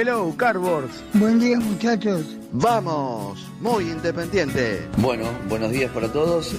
Hello, Cardboards. Buen día muchachos. Vamos, muy independiente. Bueno, buenos días para todos.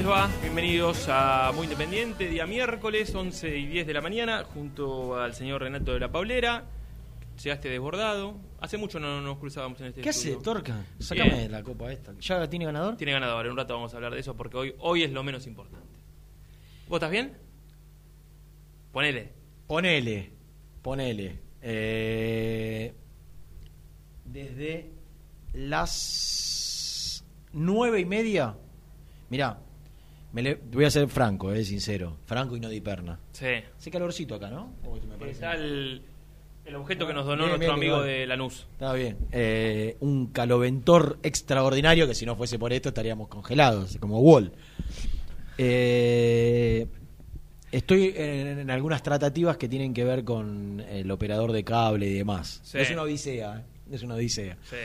Les va? Bienvenidos a Muy Independiente, día miércoles, 11 y 10 de la mañana, junto al señor Renato de la Paulera. Llegaste desbordado. Hace mucho no nos cruzábamos en este ¿Qué hace, estudio. Torca? Sácame Bien. la copa esta. ¿Ya tiene ganador? Tiene ganador, en un rato vamos a hablar de eso porque hoy, hoy es lo menos importante. ¿Vos estás bien? Ponele. Ponele. Ponele. Eh, desde las nueve y media. Mirá, me le- voy a ser franco, eh, sincero. Franco y no di perna. Sí. Hace calorcito acá, ¿no? Está el, el objeto que nos donó Bien, nuestro bien, amigo de Lanús. Está bien. Eh, un caloventor extraordinario que si no fuese por esto estaríamos congelados, como Wall. Eh, Estoy en, en algunas tratativas que tienen que ver con el operador de cable y demás. Sí. Es una odisea, ¿eh? es una odisea. Sí.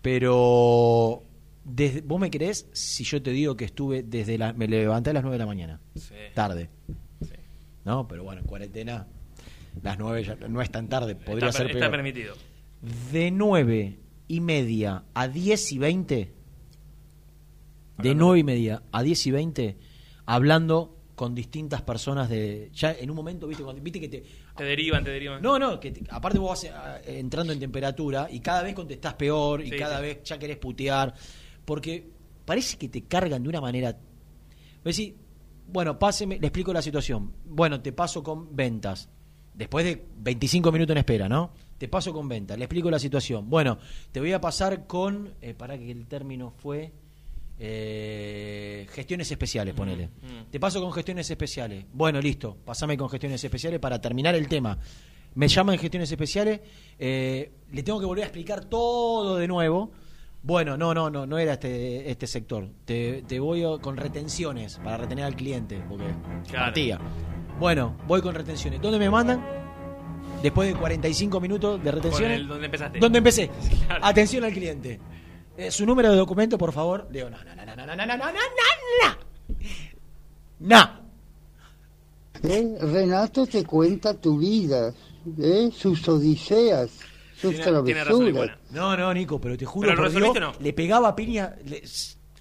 Pero desde, vos me creés si yo te digo que estuve desde la me levanté a las 9 de la mañana, Sí. tarde, sí. ¿no? Pero bueno, en cuarentena las 9 ya no es tan tarde, podría está, ser está peor. permitido. De 9 y media a 10 y 20 de. 9 y media a 10 y 20 hablando con distintas personas de ya en un momento viste cuando viste que te Te derivan, te derivan. no, no, que te- aparte vos vas eh, entrando en temperatura y cada vez contestás peor y Sí, cada sí. vez ya querés putear. Porque parece que te cargan de una manera. Vos decís, bueno, páseme, le explico la situación. Bueno, te paso con ventas. Después de 25 minutos en espera, ¿no? Te paso con ventas, le explico la situación. Bueno, te voy a pasar con. Eh, para que el término fue. eh, gestiones especiales, ponele. mm. Te paso con gestiones especiales. Bueno, listo, pasame con gestiones especiales para terminar el tema. Me llaman gestiones especiales, eh, le tengo que volver a explicar todo de nuevo. Bueno, no, no, no, no era este, este sector. Te, te voy a- con retenciones para retener al cliente, porque Claro. partía. Bueno, voy con retenciones. ¿Dónde me mandan? Después de 45 minutos de retenciones. el donde empezaste. ¿Dónde empecé? Claro. Atención al cliente. Eh, su número de documento, por favor. Digo, no, no, no, no, no, no, no, no, no, no, no. No. ¿Eh? Renato te cuenta tu vida, ¿eh? sus odiseas, Tiene, tiene razón buena. No, no, Nico, pero te juro ¿Pero lo por resolviste Dios, o no? le pegaba piña. le-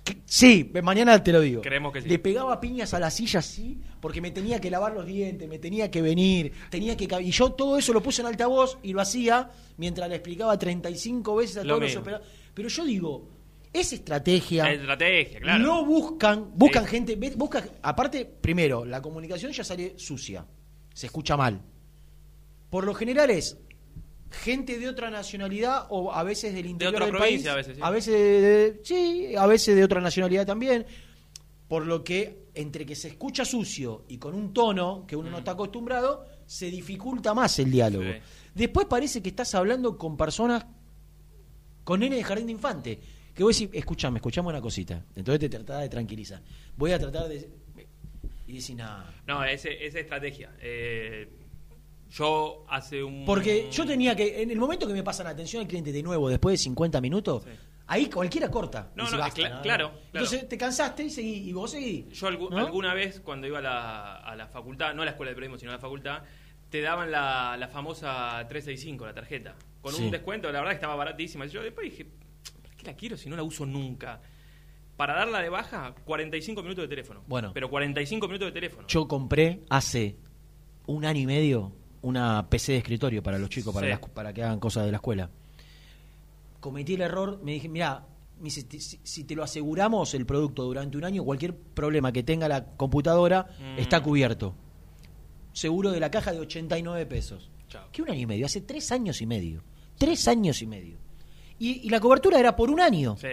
que- sí, mañana te lo digo. Creemos que sí. Le pegaba piñas a la silla así, porque me tenía que lavar los dientes, me tenía que venir, tenía que y yo todo eso lo puse en altavoz y lo hacía mientras le explicaba 35 veces a Lo todos los operadores. Pero yo digo, es estrategia. Es estrategia, claro. No buscan, buscan Sí. gente, ve- busca, aparte, primero, la comunicación ya sale sucia, se escucha mal. Por lo general es gente de otra nacionalidad o a veces del interior otra del provincia, país, a veces, sí. de- de- sí, a veces de otra nacionalidad también. Por lo que entre que se escucha sucio y con un tono que uno no está acostumbrado, se dificulta más el diálogo. Mm. Sí. Después parece que estás hablando con personas con nene de jardín de infante. Que vos decís, escuchame, escuchame una cosita. Entonces te tratás de tranquilizar. Voy a tratar de. Y decís, nada. No, esa estrategia. Eh, yo hace un. Porque yo tenía que. En el momento que me pasan atención al cliente de nuevo, después de 50 minutos, Sí. ahí cualquiera corta. No, no, "Basta, cla- no, claro, no". claro. Entonces te cansaste y seguí. Y vos seguís. Yo alguna vez, cuando iba a la, a la facultad, no a la escuela de periodismo, sino a la facultad, te daban la, la famosa 365, la tarjeta. Con Sí. un descuento, la verdad que estaba baratísima. Y yo después dije, ¿para qué la quiero si no la uso nunca? Para darla de baja, 45 minutos de teléfono. Bueno. Pero 45 minutos de teléfono. Yo compré hace un año y medio una PC de escritorio para los chicos, para, Sí. las- para que hagan cosas de la escuela. Cometí el error, me dije, mira, si, si te lo aseguramos el producto durante un año, cualquier problema que tenga la computadora Mm. está cubierto. Seguro de la caja de 89 pesos. Chao. ¿Qué un año y medio? Hace tres años y medio. Tres años y medio. Y, y la cobertura era por un año. Sí,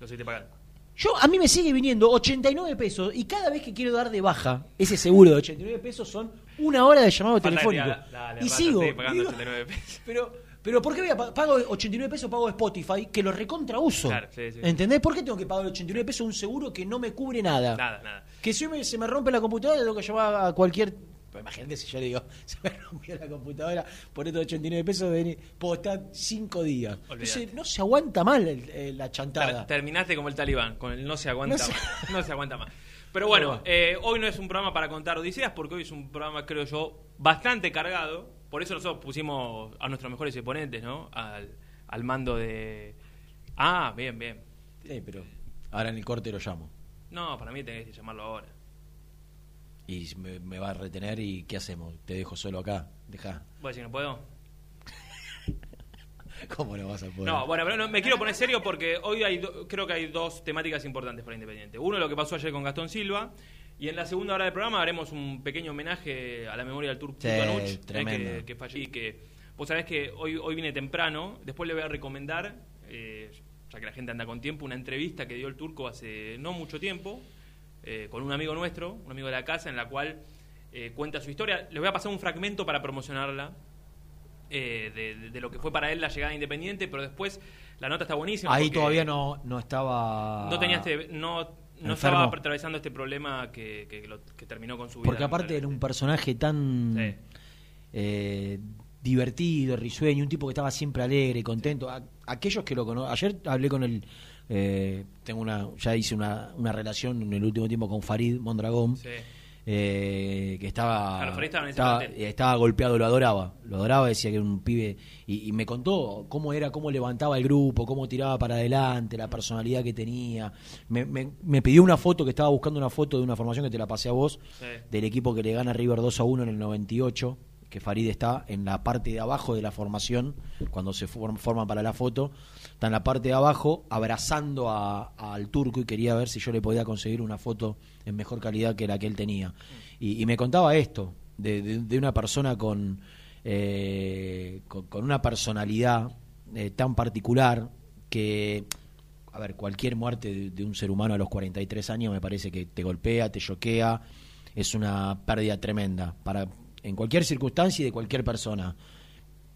lo estoy pagando. Yo, a mí me sigue viniendo 89 pesos y cada vez que quiero dar de baja ese seguro de 89 pesos son una hora de llamado Falta telefónico. dale, y sigo. estoy pagando digo, 89 pesos. Pero, pero ¿por qué voy a pa- pago 89 pesos pago Spotify que lo recontra uso? Claro, sí, sí. ¿Entendés? ¿Por qué tengo que pagar 89 pesos un seguro que no me cubre nada? Nada, nada. Que si me- se me rompe la computadora tengo que llamar a cualquier... Pues imagínate si yo le digo, se me rompió la computadora por estos 89 pesos, vení, puedo estar 5 días. Entonces no se aguanta mal el- la chantada. Ter- Terminaste como el talibán, con el no se aguanta No se- más. No se aguanta más. Pero bueno, Bueno. eh, hoy no es un programa para contar odiseas, porque hoy es un programa, creo yo, bastante cargado. Por eso nosotros pusimos a nuestros mejores exponentes, ¿no? Al, al mando de... Ah, bien, bien. Sí, pero ahora en el corte lo llamo. No, para mí tenés que llamarlo ahora. Y me, me va a retener y ¿qué hacemos? Te dejo solo acá. Deja. ¿Voy a decir no puedo? ¿Cómo no vas a poder? No, bueno, pero no, me quiero poner serio porque hoy hay do- creo que hay dos temáticas importantes para Independiente. Uno, lo que pasó ayer con Gastón Silva. Y en la segunda hora del programa haremos un pequeño homenaje a la memoria del Turco Sí, Anuch, eh, tremendo. que, que falleció y que vos sabés que hoy, hoy vine temprano. Después le voy a recomendar, eh, ya que la gente anda con tiempo, una entrevista que dio el Turco hace no mucho tiempo eh, con un amigo nuestro, un amigo de la casa, en la cual eh, cuenta su historia. Les voy a pasar un fragmento para promocionarla eh, de, lo que fue para él la llegada Independiente, pero después la nota está buenísima. Ahí todavía no, no estaba. No tenías, TV no, no estaba atravesando este problema que, que, lo- que terminó con su vida. Porque aparte era un personaje tan Sí. eh, divertido, risueño, un tipo que estaba siempre alegre, contento. A- aquellos que lo conocen, ayer hablé con el, eh, tengo una, ya hice una, una relación en el último tiempo con Farid Mondragón, Sí. Eh, que estaba, Claro, eh, estaba golpeado, lo adoraba, lo adoraba, decía que era un pibe, y, y me contó cómo era, cómo levantaba el grupo, cómo tiraba para adelante, la personalidad que tenía. Me, me- me pidió una foto, que estaba buscando una foto de una formación que te la pasé a vos, Sí. del equipo que le gana River 2 a 1 en el 98, que Farid está en la parte de abajo de la formación, cuando se form- forman para la foto, está en la parte de abajo abrazando al turco y quería ver si yo le podía conseguir una foto en mejor calidad que la que él tenía. Y, me contaba esto, de, de- de una persona con, eh, con una personalidad eh, tan particular que a ver, cualquier muerte de, de un ser humano a los 43 años me parece que te golpea, te choquea, es una pérdida tremenda para en cualquier circunstancia y de cualquier persona.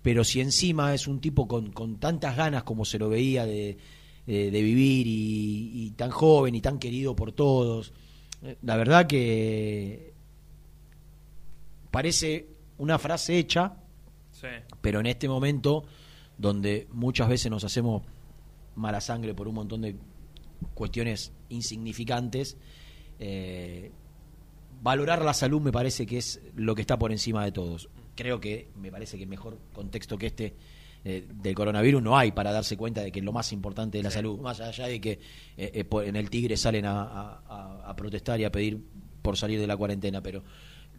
Pero si encima es un tipo con, con tantas ganas como se lo veía de, de- de vivir y, y tan joven y tan querido por todos, eh, la verdad que parece una frase hecha, Sí. pero en este momento donde muchas veces nos hacemos mala sangre por un montón de cuestiones insignificantes, eh, valorar la salud me parece que es lo que está por encima de todos. Creo que me parece que mejor contexto que este eh, del coronavirus no hay para darse cuenta de que lo más importante es la salud, más allá de que eh, eh, en el Tigre salen a- a protestar y a pedir por salir de la cuarentena, pero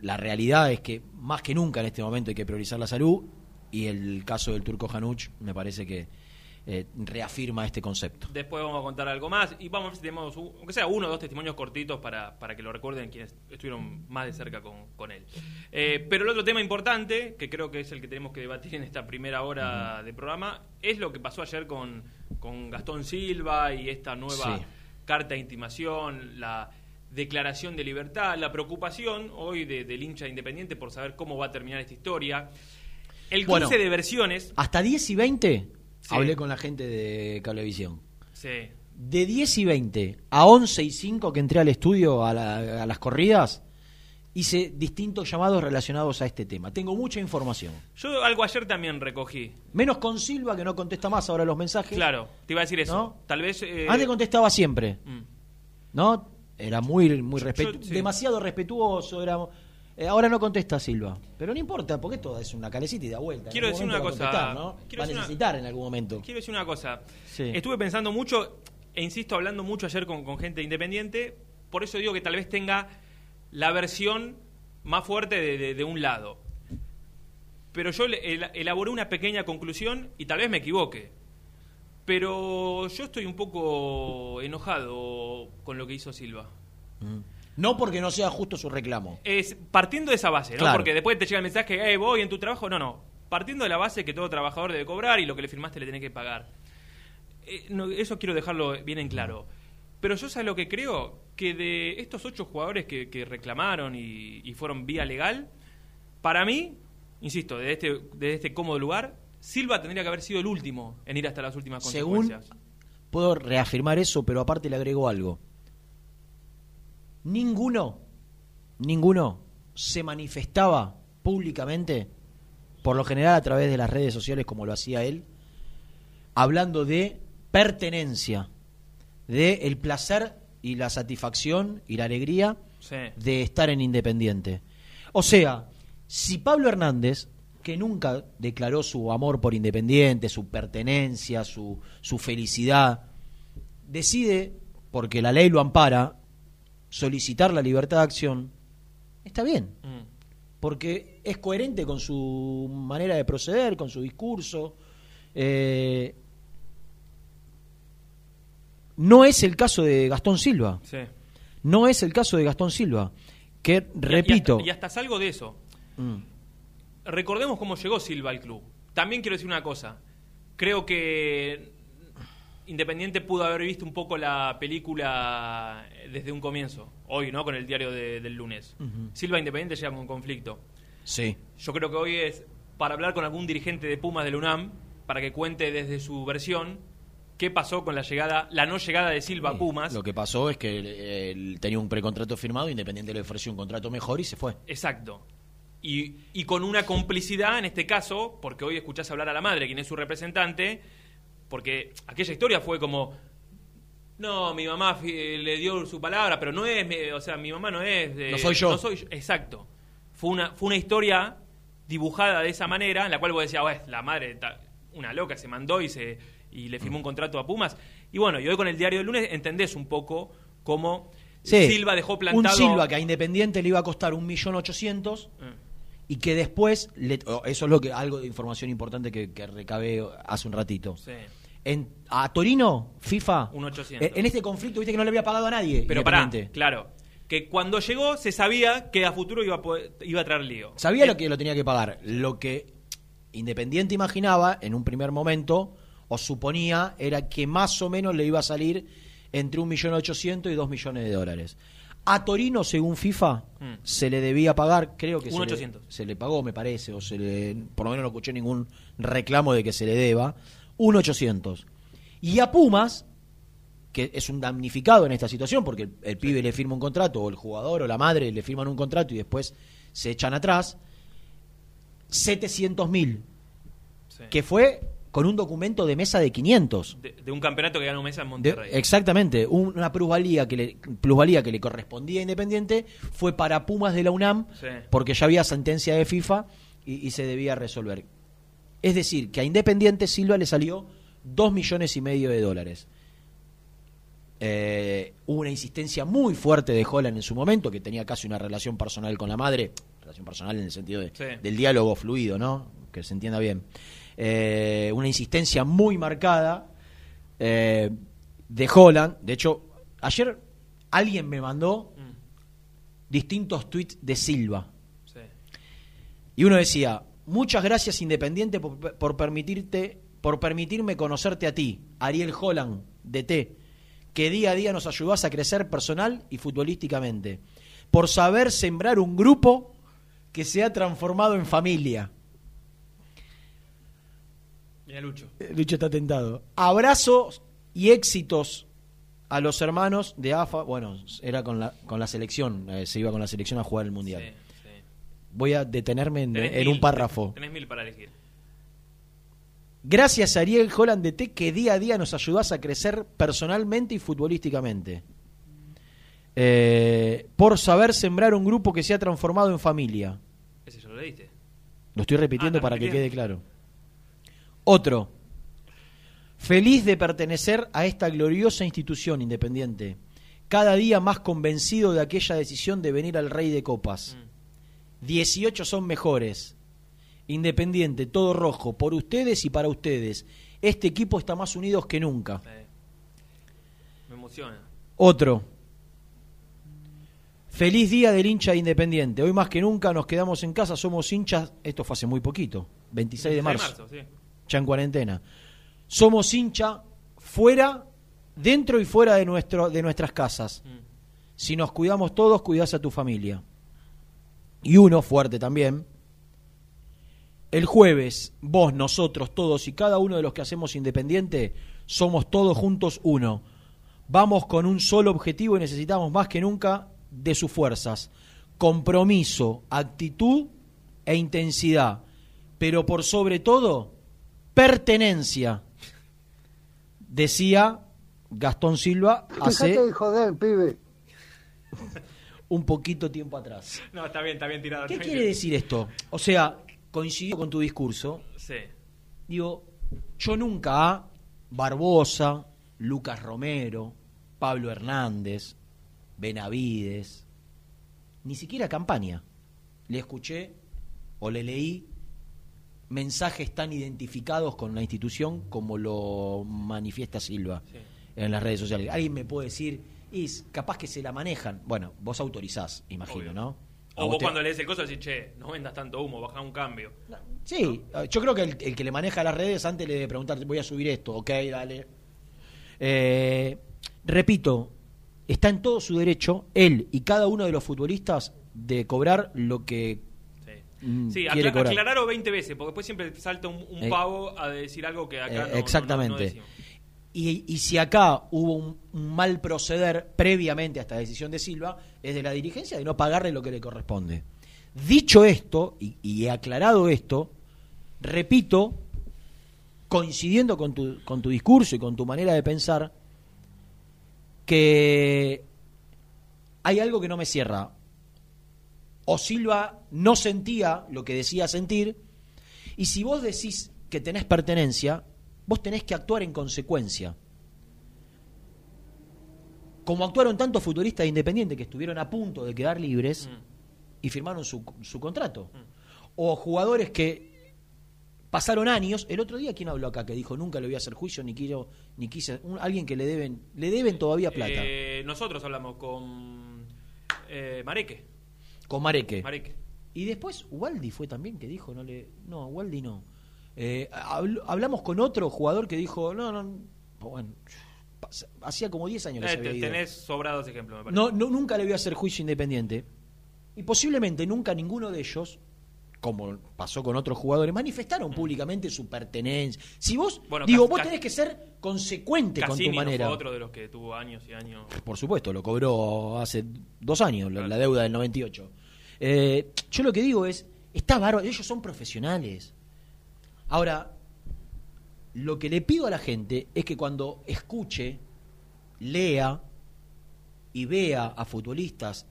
la realidad es que más que nunca en este momento hay que priorizar la salud y el caso del turco Hanuch me parece que eh, reafirma este concepto. Después vamos a contar algo más y vamos a ver si tenemos, un- aunque sea uno o dos testimonios cortitos para, para que lo recuerden quienes estuvieron más de cerca con, con él. Eh, pero el otro tema importante, que creo que es el que tenemos que debatir en esta primera hora de programa, es lo que pasó ayer con, con Gastón Silva y esta nueva Sí. carta de intimación, la declaración de libertad, la preocupación hoy de- del hincha independiente por saber cómo va a terminar esta historia. El cruce Bueno. de versiones. Hasta 10 y 20 Sí. hablé con la gente de Cablevisión. Sí, De 10 y 20 a 11 y 5 que entré al estudio a, la- a las corridas, hice distintos llamados relacionados a este tema. Tengo mucha información. Yo algo ayer también recogí. Menos con Silva, que no contesta más ahora los mensajes. Claro, te iba a decir eso. ¿No? Tal vez. eh, Antes contestaba siempre, mm. ¿no? Era muy, muy Yo- respetu- yo- sí. demasiado respetuoso. Era, eh, ahora no contesta Silva. Pero no importa, porque esto es una calecita y da vuelta. Quiero decir una cosa, ¿no? quiero Va a decir una- necesitar en algún momento. Quiero decir una cosa. Sí. Estuve pensando mucho, e insisto, hablando mucho ayer con, con gente independiente. Por eso digo que tal vez tenga la versión más fuerte de, de- de un lado. Pero yo el- elaboré una pequeña conclusión y tal vez me equivoque. Pero yo estoy un poco enojado con lo que hizo Silva. Mm. No porque no sea justo su reclamo. Es partiendo de esa base, ¿no? Claro. Porque después te llega el mensaje, eh, voy en tu trabajo. No, no. Partiendo de la base que todo trabajador debe cobrar y lo que le firmaste le tenés que pagar. Eh, no, eso quiero dejarlo bien en claro. Pero yo sé lo que creo, que de estos ocho jugadores que, que reclamaron y, y fueron vía legal, para mí, insisto, desde este, desde este cómodo lugar, Silva tendría que haber sido el último en ir hasta las últimas Según consecuencias. puedo reafirmar eso, pero aparte le agrego algo. Ninguno, ninguno se manifestaba públicamente, por lo general a través de las redes sociales como lo hacía él, hablando de pertenencia, de el placer y la satisfacción y la alegría Sí. de estar en Independiente. O sea, si Pablo Hernández, que nunca declaró su amor por Independiente, su pertenencia, su, su felicidad, decide, porque la ley lo ampara, solicitar la libertad de acción, está bien, Mm. porque es coherente con su manera de proceder, con su discurso. Eh, no es el caso de Gastón Silva. Sí. No es el caso de Gastón Silva. Que, Y- repito, Y hasta, y hasta salgo de eso. mm, recordemos cómo llegó Silva al club. También quiero decir una cosa. Creo que Independiente pudo haber visto un poco la película desde un comienzo. Hoy, ¿no? Con el diario de- del lunes. Ujú. Silva Independiente llega con conflicto. sí. Yo creo que hoy es para hablar con algún dirigente de Pumas de la UNAM, para que cuente desde su versión qué pasó con la llegada, la no llegada de Silva a Pumas. Lo que pasó es que él, él tenía un precontrato firmado, Independiente le ofreció un contrato mejor y se fue. Exacto. Y, y con una complicidad en este caso, porque hoy escuchás hablar a la madre, quien es su representante, porque aquella historia fue como, no, mi mamá le dio su palabra, pero no es, o sea, mi mamá no es de... No soy yo. No soy yo. Exacto. Fue una, fue una historia dibujada de esa manera, en la cual vos decías, "Bueno, la madre, una loca, se mandó y se y le firmó un contrato a Pumas. Y bueno, y hoy con el diario del lunes entendés un poco cómo Sí, Silva dejó plantado... Un Silva que a Independiente le iba a costar un millón ochocientos Eh, y que después, le- oh, eso es lo que algo de información importante que, que recabé hace un ratito. sí. En, a Torino, FIFA, Un 800. en, en este conflicto, viste que no le había pagado a nadie. Pero pará, claro. Que cuando llegó se sabía que a futuro iba a, poder- iba a traer lío. Sabía Eh, lo que lo tenía que pagar. Lo que Independiente imaginaba en un primer momento, o suponía, era que más o menos le iba a salir entre un millón ochocientos y dos millones de dólares. A Torino, según FIFA, Mm. se le debía pagar, creo que se le, 800. se le pagó, me parece, o se le, por lo menos no escuché ningún reclamo de que se le deba, un 800. Y a Pumas, que es un damnificado en esta situación, porque el, el pibe le firma un contrato, o el jugador o la madre le firman un contrato y después se echan atrás, 700 mil, sí. que fue con un documento de mesa de 500. de, de un campeonato que ganó Mesa en De- Monterrey. exactamente, un- una plusvalía que, le, plusvalía que le correspondía a Independiente fue para Pumas de la UNAM, Sí. porque ya había sentencia de FIFA y, y se debía resolver. Es decir, que a Independiente Silva le salió 2 millones y medio de dólares. Eh, hubo una insistencia muy fuerte de Holland en su momento, que tenía casi una relación personal con la madre, relación personal en el sentido de- Sí. del diálogo fluido, ¿no? Que se entienda bien. Eh, una insistencia muy marcada eh, de Holland. De hecho, ayer alguien me mandó Mm, distintos tweets de Silva. sí. Y uno decía, muchas gracias Independiente por, por permitirte, por permitirme conocerte a ti, Ariel Holland, DT, que día a día nos ayudás a crecer personal y futbolísticamente, por saber sembrar un grupo que se ha transformado en familia. Lucho. Eh, Lucho está tentado. Abrazos y éxitos a los hermanos de AFA. Bueno, era con la, con la selección, eh, se iba con la selección a jugar el Mundial. Sí, sí. Voy a detenerme en, Tenés en mil, un párrafo. Tenés mil para elegir. Gracias a Ariel Holland de T que día a día nos ayudás a crecer personalmente y futbolísticamente. Eh, por saber sembrar un grupo que se ha transformado en familia. Ese ya lo leíste. Lo estoy repitiendo Ah, para que quede claro. Otro. Feliz de pertenecer a esta gloriosa institución independiente. Cada día más convencido de aquella decisión de venir al Rey de Copas. Mm. 18 son mejores. Independiente, todo rojo, por ustedes y para ustedes. Este equipo está más unidos que nunca. Me emociona. Otro. Feliz día del hincha de Independiente. Hoy más que nunca nos quedamos en casa, somos hinchas. Esto fue hace muy poquito, 26 de marzo, sí. Ya en cuarentena. Somos hincha fuera, dentro y fuera de, nuestro, de nuestras casas. Mm. Si nos cuidamos todos, cuidás a tu familia. Y uno, fuerte también. El jueves, vos, nosotros, todos y cada uno de los que hacemos Independiente, somos todos juntos uno. Vamos con un solo objetivo y necesitamos más que nunca de sus fuerzas. Compromiso, actitud e intensidad. Pero por sobre todo, pertenencia. Decía Gastón Silva hace joder, pibe. un poquito tiempo atrás. No, está bien, está bien tirado. ¿Qué quiere decir esto? O sea, coincidió con tu discurso. Sí. Digo, yo nunca a Barbosa, Lucas Romero, Pablo Hernández, Benavides, ni siquiera campaña. Le escuché o le leí mensajes tan identificados con la institución como lo manifiesta Silva Sí. en las redes sociales. Alguien me puede decir, es capaz que se la manejan. Bueno, vos autorizás, imagino, Obvio. ¿no? O vos te- cuando lees el coso decís, che, no vendas tanto humo, baja un cambio. Sí, yo creo que el, el que le maneja las redes antes le debe preguntar, voy a subir esto, ok, dale. Eh, repito, está en todo su derecho, él y cada uno de los futbolistas, de cobrar lo que mm, sí quiere acla- cobrar. aclararlo 20 veces, porque después siempre salta un, un Eh, pavo a decir algo que acá Eh, no- no- no- exactamente. no decimos. Y, y si acá hubo un, un mal proceder previamente a esta decisión de Silva, es de la dirigencia de no pagarle lo que le corresponde. Dicho esto, y, y he aclarado esto, repito, coincidiendo con tu, con tu discurso y con tu manera de pensar, que hay algo que no me cierra. O Silva no sentía lo que decía sentir, y si vos decís que tenés pertenencia, vos tenés que actuar en consecuencia. Como actuaron tantos futuristas de Independiente que estuvieron a punto de quedar libres y firmaron su, su contrato. O jugadores que pasaron años. El otro día, ¿quién habló acá? Que dijo, nunca le voy a hacer juicio, ni quiero, ni quise. un- alguien que le deben, le deben todavía plata. Eh, nosotros hablamos con eh, Mareque. Con Mareque. Mareque. Y después Waldi fue también que dijo, no le. No, Waldi no. Eh, habl- hablamos con otro jugador que dijo, no, no. Bueno, hacía como 10 años que Eh, se había ido. tenés sobrados ejemplos, me parece. No, no, nunca le voy a hacer juicio independiente. Y posiblemente nunca ninguno de ellos, como pasó con otros jugadores, manifestaron públicamente su pertenencia. Si vos, Bueno, digo, vos tenés que ser consecuente con tu no manera. fue otro de los que tuvo años y años. Por supuesto, lo cobró hace dos años, la, la deuda del 98. Eh, yo lo que digo es, está bárbaro, ellos son profesionales. Ahora, lo que le pido a la gente es que cuando escuche, lea y vea a futbolistas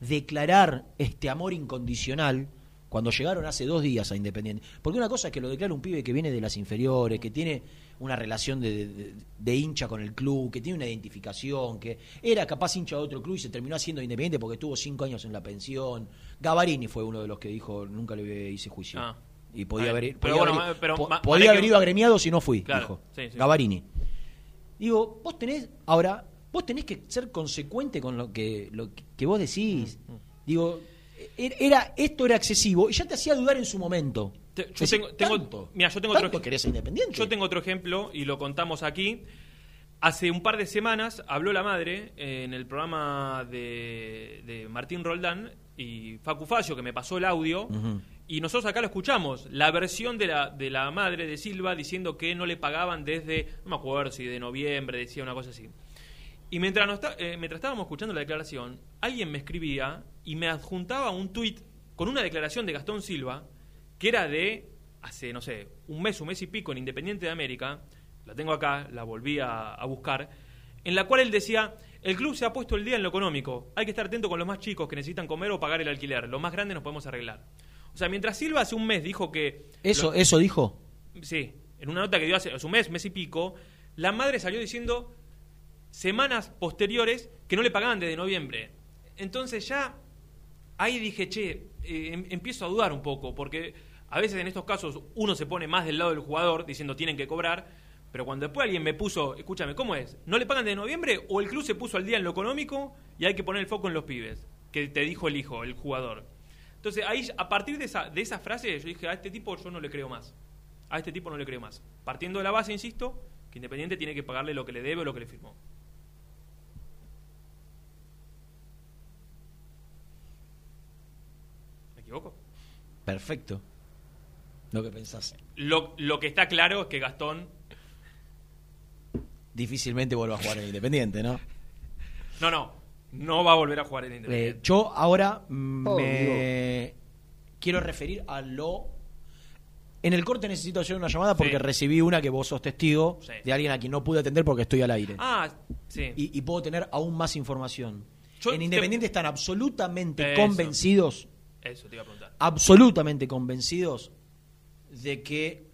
declarar este amor incondicional cuando llegaron hace dos días a Independiente. Porque una cosa es que lo declara un pibe que viene de las inferiores, que tiene una relación de, de- de hincha con el club, que tiene una identificación, que era capaz hincha de otro club y se terminó haciendo Independiente porque estuvo cinco años en la pensión. Gavarini fue uno de los que dijo, nunca le hice juicio. Ah. Y podía haber, pero podía bueno, haber- ma- pero po- ma- podía haber ido agremiado si no fui, Claro, dijo sí, sí. Gavarini. Digo, vos tenés, ahora, vos tenés que ser consecuente con lo que, lo que- que vos decís. Mm, Digo, e- era, esto era excesivo y ya te hacía dudar en su momento. Te- yo tengo, tengo- ¿tanto? mira, yo tengo ¿Tanto otro querés independiente? Yo tengo otro ejemplo y lo contamos aquí. Hace un par de semanas habló la madre eh, en el programa de, de Martín Roldán y Facu Facio, que me pasó el audio, y nosotros acá lo escuchamos, la versión de la, de la madre de Silva diciendo que no le pagaban desde, no me acuerdo si de noviembre, decía una cosa así. Y mientras, nos está- eh, mientras estábamos escuchando la declaración, alguien me escribía y me adjuntaba un tuit con una declaración de Gastón Silva, que era de hace, no sé, un mes, un mes y pico en Independiente de América, la tengo acá, la volví a, a buscar, en la cual él decía, el club se ha puesto el día en lo económico, hay que estar atento con los más chicos que necesitan comer o pagar el alquiler, los más grandes nos podemos arreglar. O sea, mientras Silva hace un mes dijo que... ¿Eso, ¿Eso dijo? Sí, en una nota que dio hace, hace un mes, mes y pico, la madre salió diciendo semanas posteriores que no le pagaban desde noviembre. Entonces ya ahí dije, che, eh, em- empiezo a dudar un poco, porque a veces en estos casos uno se pone más del lado del jugador diciendo tienen que cobrar, pero cuando después alguien me puso, escúchame, ¿cómo es? ¿No le pagan desde noviembre o el club se puso al día en lo económico y hay que poner el foco en los pibes? Que te dijo el hijo, el jugador. Entonces ahí, a partir de esa, de esa frase, yo dije, a este tipo yo no le creo más. A este tipo no le creo más. Partiendo de la base, insisto, que Independiente tiene que pagarle lo que le debe o lo que le firmó. Equivoco? Perfecto. Lo que pensás. Lo, lo que está claro es que Gastón. Difícilmente vuelva a jugar en Independiente, ¿no? No, no. No va a volver a jugar en Eh, Independiente. yo ahora mm, Oh, me quiero referir a lo... En el corte necesito hacer una llamada porque Sí. recibí una que vos sos testigo Sí. de alguien a quien no pude atender porque estoy al aire. Ah, sí. Y, y puedo tener aún más información. Yo en te- Independiente están absolutamente Eso. convencidos, Eso te iba a preguntar. absolutamente convencidos de que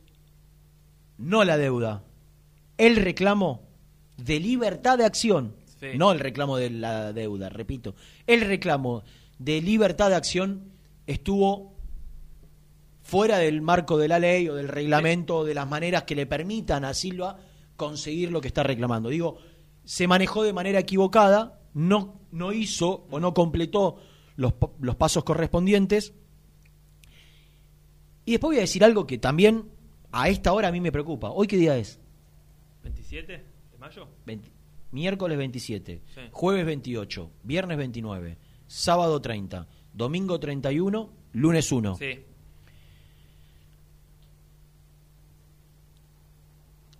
no la deuda, el reclamo de libertad de acción, Sí. no el reclamo de la deuda, repito, el reclamo de libertad de acción estuvo fuera del marco de la ley o del reglamento o de las maneras que le permitan a Silva conseguir lo que está reclamando. Digo, se manejó de manera equivocada, no, no hizo o no completó los, los pasos correspondientes. Y después voy a decir algo que también a esta hora a mí me preocupa. ¿Hoy qué día es? ¿27 de mayo? 20 miércoles 27, Sí. jueves 28, viernes 29, sábado 30, domingo 31, lunes 1. Sí.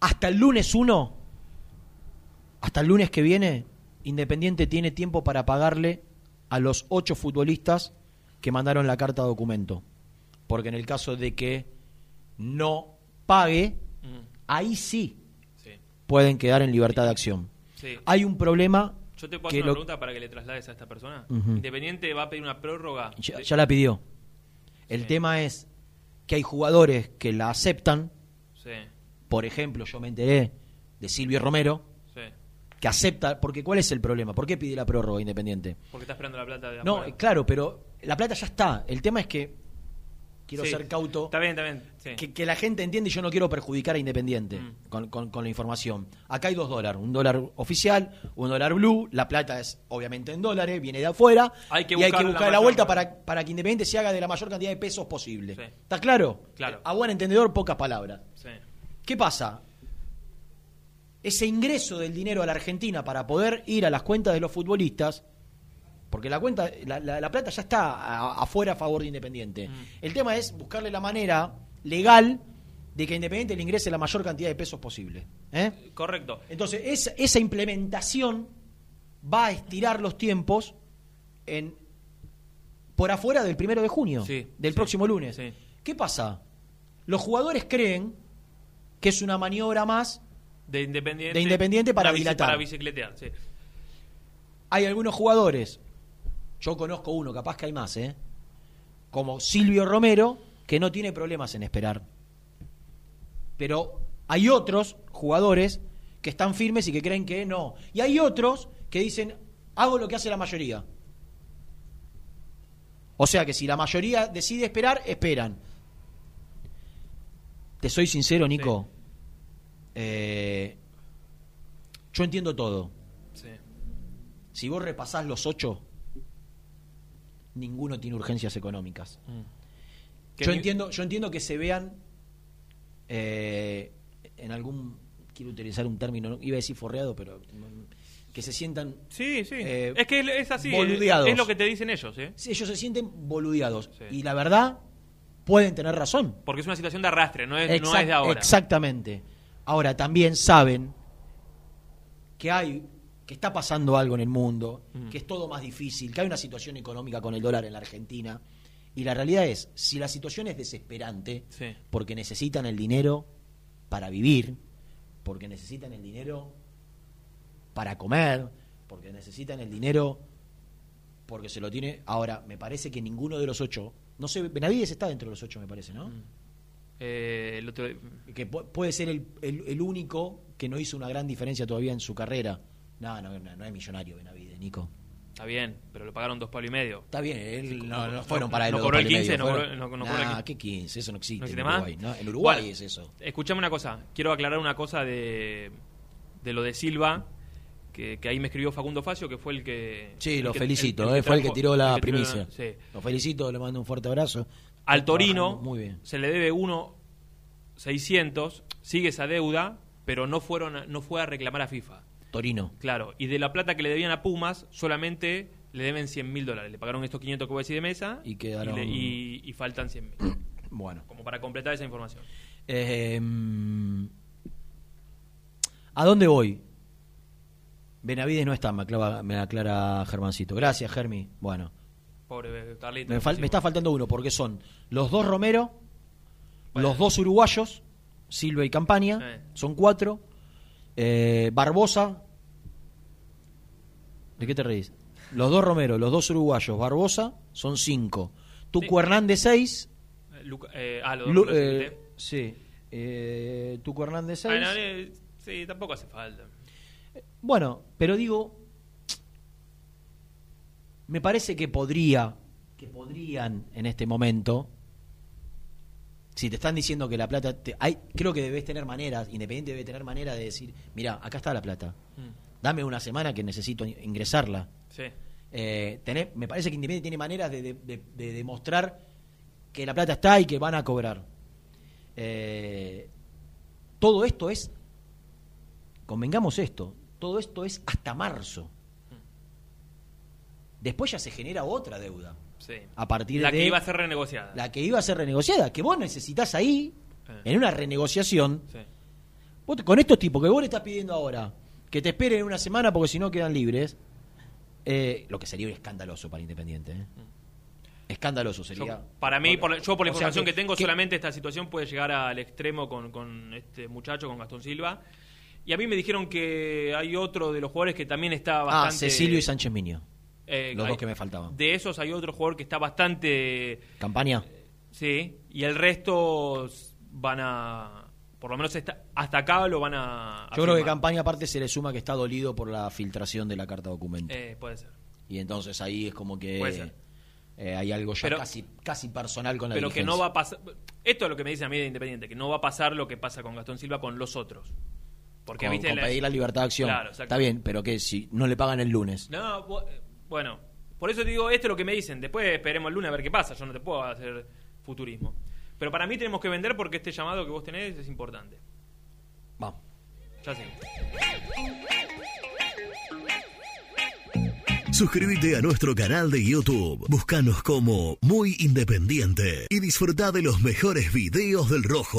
Hasta el lunes 1 hasta el lunes que viene, Independiente tiene tiempo para pagarle a los ocho futbolistas que mandaron la carta documento. Porque en el caso de que no pague, Mm, ahí sí sí. pueden quedar en libertad de acción. Sí. Hay un problema Yo te puedo hacer una lo- pregunta para que le traslades a esta persona. Independiente va a pedir una prórroga. Ya, de- ya la pidió. El Sí. tema es que hay jugadores que la aceptan. Por ejemplo, yo me enteré de Silvio Romero. Que acepta. Porque ¿cuál es el problema? ¿Por qué pide la prórroga Independiente? Porque está esperando la plata de No, afuera. claro, pero la plata ya está. El tema es que quiero Sí. ser cauto. Está bien, está bien. Sí. Que, que la gente entiende y yo no quiero perjudicar a Independiente Mm. con, con- con la información. Acá hay dos dólares, un dólar oficial, un dólar blue, la plata es obviamente en dólares, viene de afuera Hay que y hay que buscar la vuelta para, para que Independiente se haga de la mayor cantidad de pesos posible. Sí. ¿Está claro? Claro. A buen entendedor, pocas palabras. ¿Qué pasa? Ese ingreso del dinero a la Argentina para poder ir a las cuentas de los futbolistas, porque la cuenta, la, la- la plata ya está afuera a favor de Independiente. Mm. El tema es buscarle la manera legal de que Independiente le ingrese la mayor cantidad de pesos posible. ¿eh? Correcto. Entonces, esa, esa implementación va a estirar los tiempos en por afuera del primero de junio, Sí, del sí, próximo lunes. sí. ¿Qué pasa? Los jugadores creen que es una maniobra más. De Independiente. De Independiente para bici- dilatar. Para bicicletear, sí. Hay algunos jugadores, yo conozco uno, capaz que hay más, ¿eh? como Silvio Romero, que no tiene problemas en esperar. Pero hay otros jugadores que están firmes y que creen que no. Y hay otros que dicen, hago lo que hace la mayoría. O sea que si la mayoría decide esperar, esperan. Te soy sincero, Nico. Eh, yo entiendo todo. sí. Si vos repasás los ocho, ninguno tiene urgencias económicas. Que Yo entiendo, yo entiendo que se vean eh, en algún, quiero utilizar un término, no- iba a decir forreado, pero mm, que se sientan, Sí, sí. Eh, es que es así. boludeados. Es lo que te dicen ellos, ¿eh? sí, ellos se sienten boludeados. Sí. Y la verdad, pueden tener razón. Porque es una situación de arrastre, no es, no Exact- es de ahora. Exactamente. Ahora también saben que hay que está pasando algo en el mundo, Mm. que es todo más difícil, que hay una situación económica con el dólar en la Argentina. Y la realidad es, si la situación es desesperante, Sí. porque necesitan el dinero para vivir, porque necesitan el dinero para comer, porque necesitan el dinero porque se lo tiene. Ahora, me parece que ninguno de los ocho, no sé, Benavides está dentro de los ocho, me parece, ¿no? Eh, el otro- que pu- puede ser el, el- el único que no hizo una gran diferencia todavía en su carrera. No, no, no, no es millonario Benavides, Nico. Está bien, pero lo pagaron dos palos y medio. Está bien, él, no, no- no fueron no- para él. no los cobró el palos y 15, medio, no fueron- no- no cobró el Nah, 15. ¿qué 15? Eso no existe ¿No existe en más? Uruguay. ¿no? En Uruguay Bueno, es eso. Escuchame una cosa. Quiero aclarar una cosa de, de lo de Silva, que, que ahí me escribió Facundo Facio, que fue el que... Sí, el lo que- felicito, el- el eh, fue el que trajo- tiró la el que tiró la- primicia. sí. Lo felicito, le mando un fuerte abrazo. Al Torino Muy bien. se le debe 1.600, sigue esa deuda, pero no, fueron, no fue a reclamar a FIFA. Torino. Claro, y de la plata que le debían a Pumas, solamente le deben 100 mil dólares. Le pagaron estos 500 que voy a decir de mesa Y quedaron- le- y- y faltan 100 mil. Bueno. como para completar esa información. Eh, mm, ¿A dónde voy? Benavides no está, me aclara, me aclara Germancito. Gracias, Germi. Bueno, Pobre eh, Carlito. me, fal- me está faltando uno, porque son los dos Romero, Bueno. los dos uruguayos, Silva y Campaña, Eh. son cuatro. eh, Barbosa. ¿De qué te reís? Los dos Romero, los dos uruguayos, Barbosa, son cinco. Tucu Sí. Hernández, seis. Eh, Luca- eh, ah, lo Lu- lo eh, sí. Tucu Hernández, Ah, seis. no, sí, tampoco hace falta. Bueno, pero digo, me parece que podría, que podrían en este momento, si te están diciendo que la plata, te- hay, creo que debes tener maneras, Independiente debe tener manera de decir, mira, acá está la plata, Mm, dame una semana que necesito in- ingresarla. Sí. Eh, me parece que Independiente tiene maneras de, de- de- de demostrar que la plata está y que van a cobrar. Eh, todo esto es, convengamos esto, todo esto es hasta marzo. Después ya se genera otra deuda, sí. a partir La de que iba a ser renegociada. la que iba a ser renegociada, que vos necesitas ahí, Eh. en una renegociación, Sí. vos con estos tipos que vos le estás pidiendo ahora que te esperen una semana porque si no quedan libres. Eh, lo que sería escandaloso para Independiente. ¿eh? Escandaloso sería. Yo, para mí, por, yo por la sea, información que, tengo, que- solamente esta situación puede llegar al extremo con, con este muchacho, con Gastón Silva. Y a mí me dijeron que hay otro de los jugadores que también está Ah, bastante... Cecilio y Sánchez Miño. Eh, los hay- dos que me faltaban. De esos hay otro jugador que está bastante... Campaña. Sí, y el resto van a... Por lo menos esta- hasta acá lo van a... a Yo creo que. Campaña aparte se le suma que está dolido por la filtración de la carta documento. Eh, puede ser. y entonces ahí es como que Puede ser. eh, hay algo ya Pero- casi, casi personal con la Pero que no va a pasar... Esto es lo que me dice a mí de Independiente, que no va a pasar lo que pasa con Gastón Silva con los otros. Porque, con, viste... con la- pedir la libertad de acción. Claro. Está bien, pero que si no le pagan el lunes. No, eh, bueno, por eso te digo, esto es lo que me dicen. Después esperemos el lunes a ver qué pasa. Yo no te puedo hacer futurismo. Pero para mí tenemos que vender porque este llamado que vos tenés es importante. Vamos. Ya sí. Suscríbete a nuestro canal de YouTube. Búscanos como Muy Independiente y disfruta de los mejores videos del Rojo.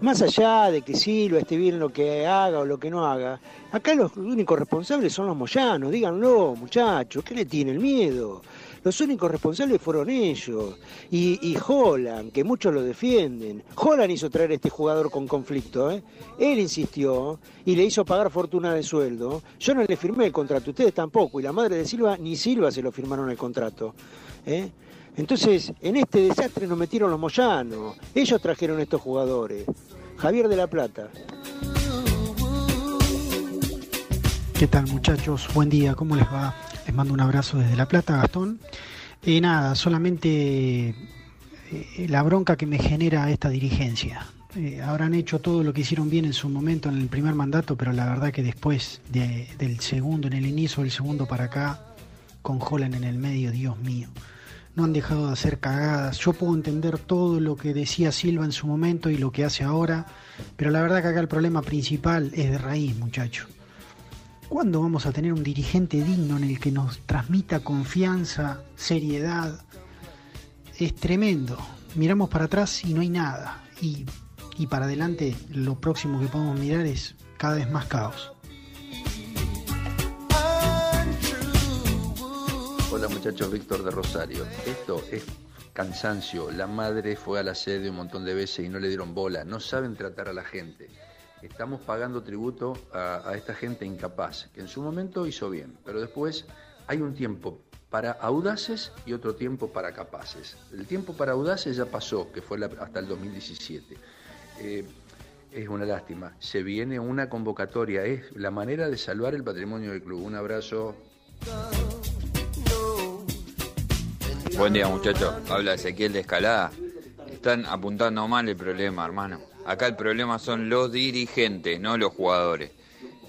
Más allá de que Silva esté bien lo que haga o lo que no haga, acá los únicos responsables son los moyanos. Díganlo, muchachos, ¿qué le tiene el miedo? Los únicos responsables fueron ellos. Y, y Holland, que muchos lo defienden. Holland hizo traer a este jugador con conflicto. ¿eh? Él insistió y le hizo pagar fortuna de sueldo. Yo no le firmé el contrato, ustedes tampoco. Y la madre de Silva, ni Silva se lo firmaron el contrato. ¿eh? Entonces, en este desastre nos metieron los moyanos. Ellos trajeron estos jugadores. Javier de la Plata. ¿Qué tal muchachos? Buen día, ¿cómo les va? Les mando un abrazo desde La Plata, Gastón. Y nada, solamente eh, la bronca que me genera esta dirigencia. Eh, habrán hecho todo lo que hicieron bien en su momento en el primer mandato, pero la verdad que después de- del segundo, en el inicio del segundo para acá, con en el medio, Dios mío no han dejado de hacer cagadas. Yo puedo entender todo lo que decía Silva en su momento y lo que hace ahora, pero la verdad que acá el problema principal es de raíz, muchacho. ¿Cuándo vamos a tener un dirigente digno en el que nos transmita confianza, seriedad? Es tremendo. Miramos para atrás y no hay nada. Y, y para adelante lo próximo que podemos mirar es cada vez más caos. Hola muchachos, Víctor de Rosario. Esto es cansancio. La madre fue a la sede un montón de veces y no le dieron bola. No saben tratar a la gente. Estamos pagando tributo a, esta gente incapaz, que en su momento hizo bien, pero después hay un tiempo para audaces y otro tiempo para capaces. El tiempo para audaces ya pasó, que fue hasta el 2017. Eh, es una lástima. Se viene una convocatoria, es la manera de salvar el patrimonio del club. Un abrazo. Buen día muchachos, habla Ezequiel de Escalada. Están apuntando mal el problema, hermano. Acá el problema son los dirigentes, no los jugadores.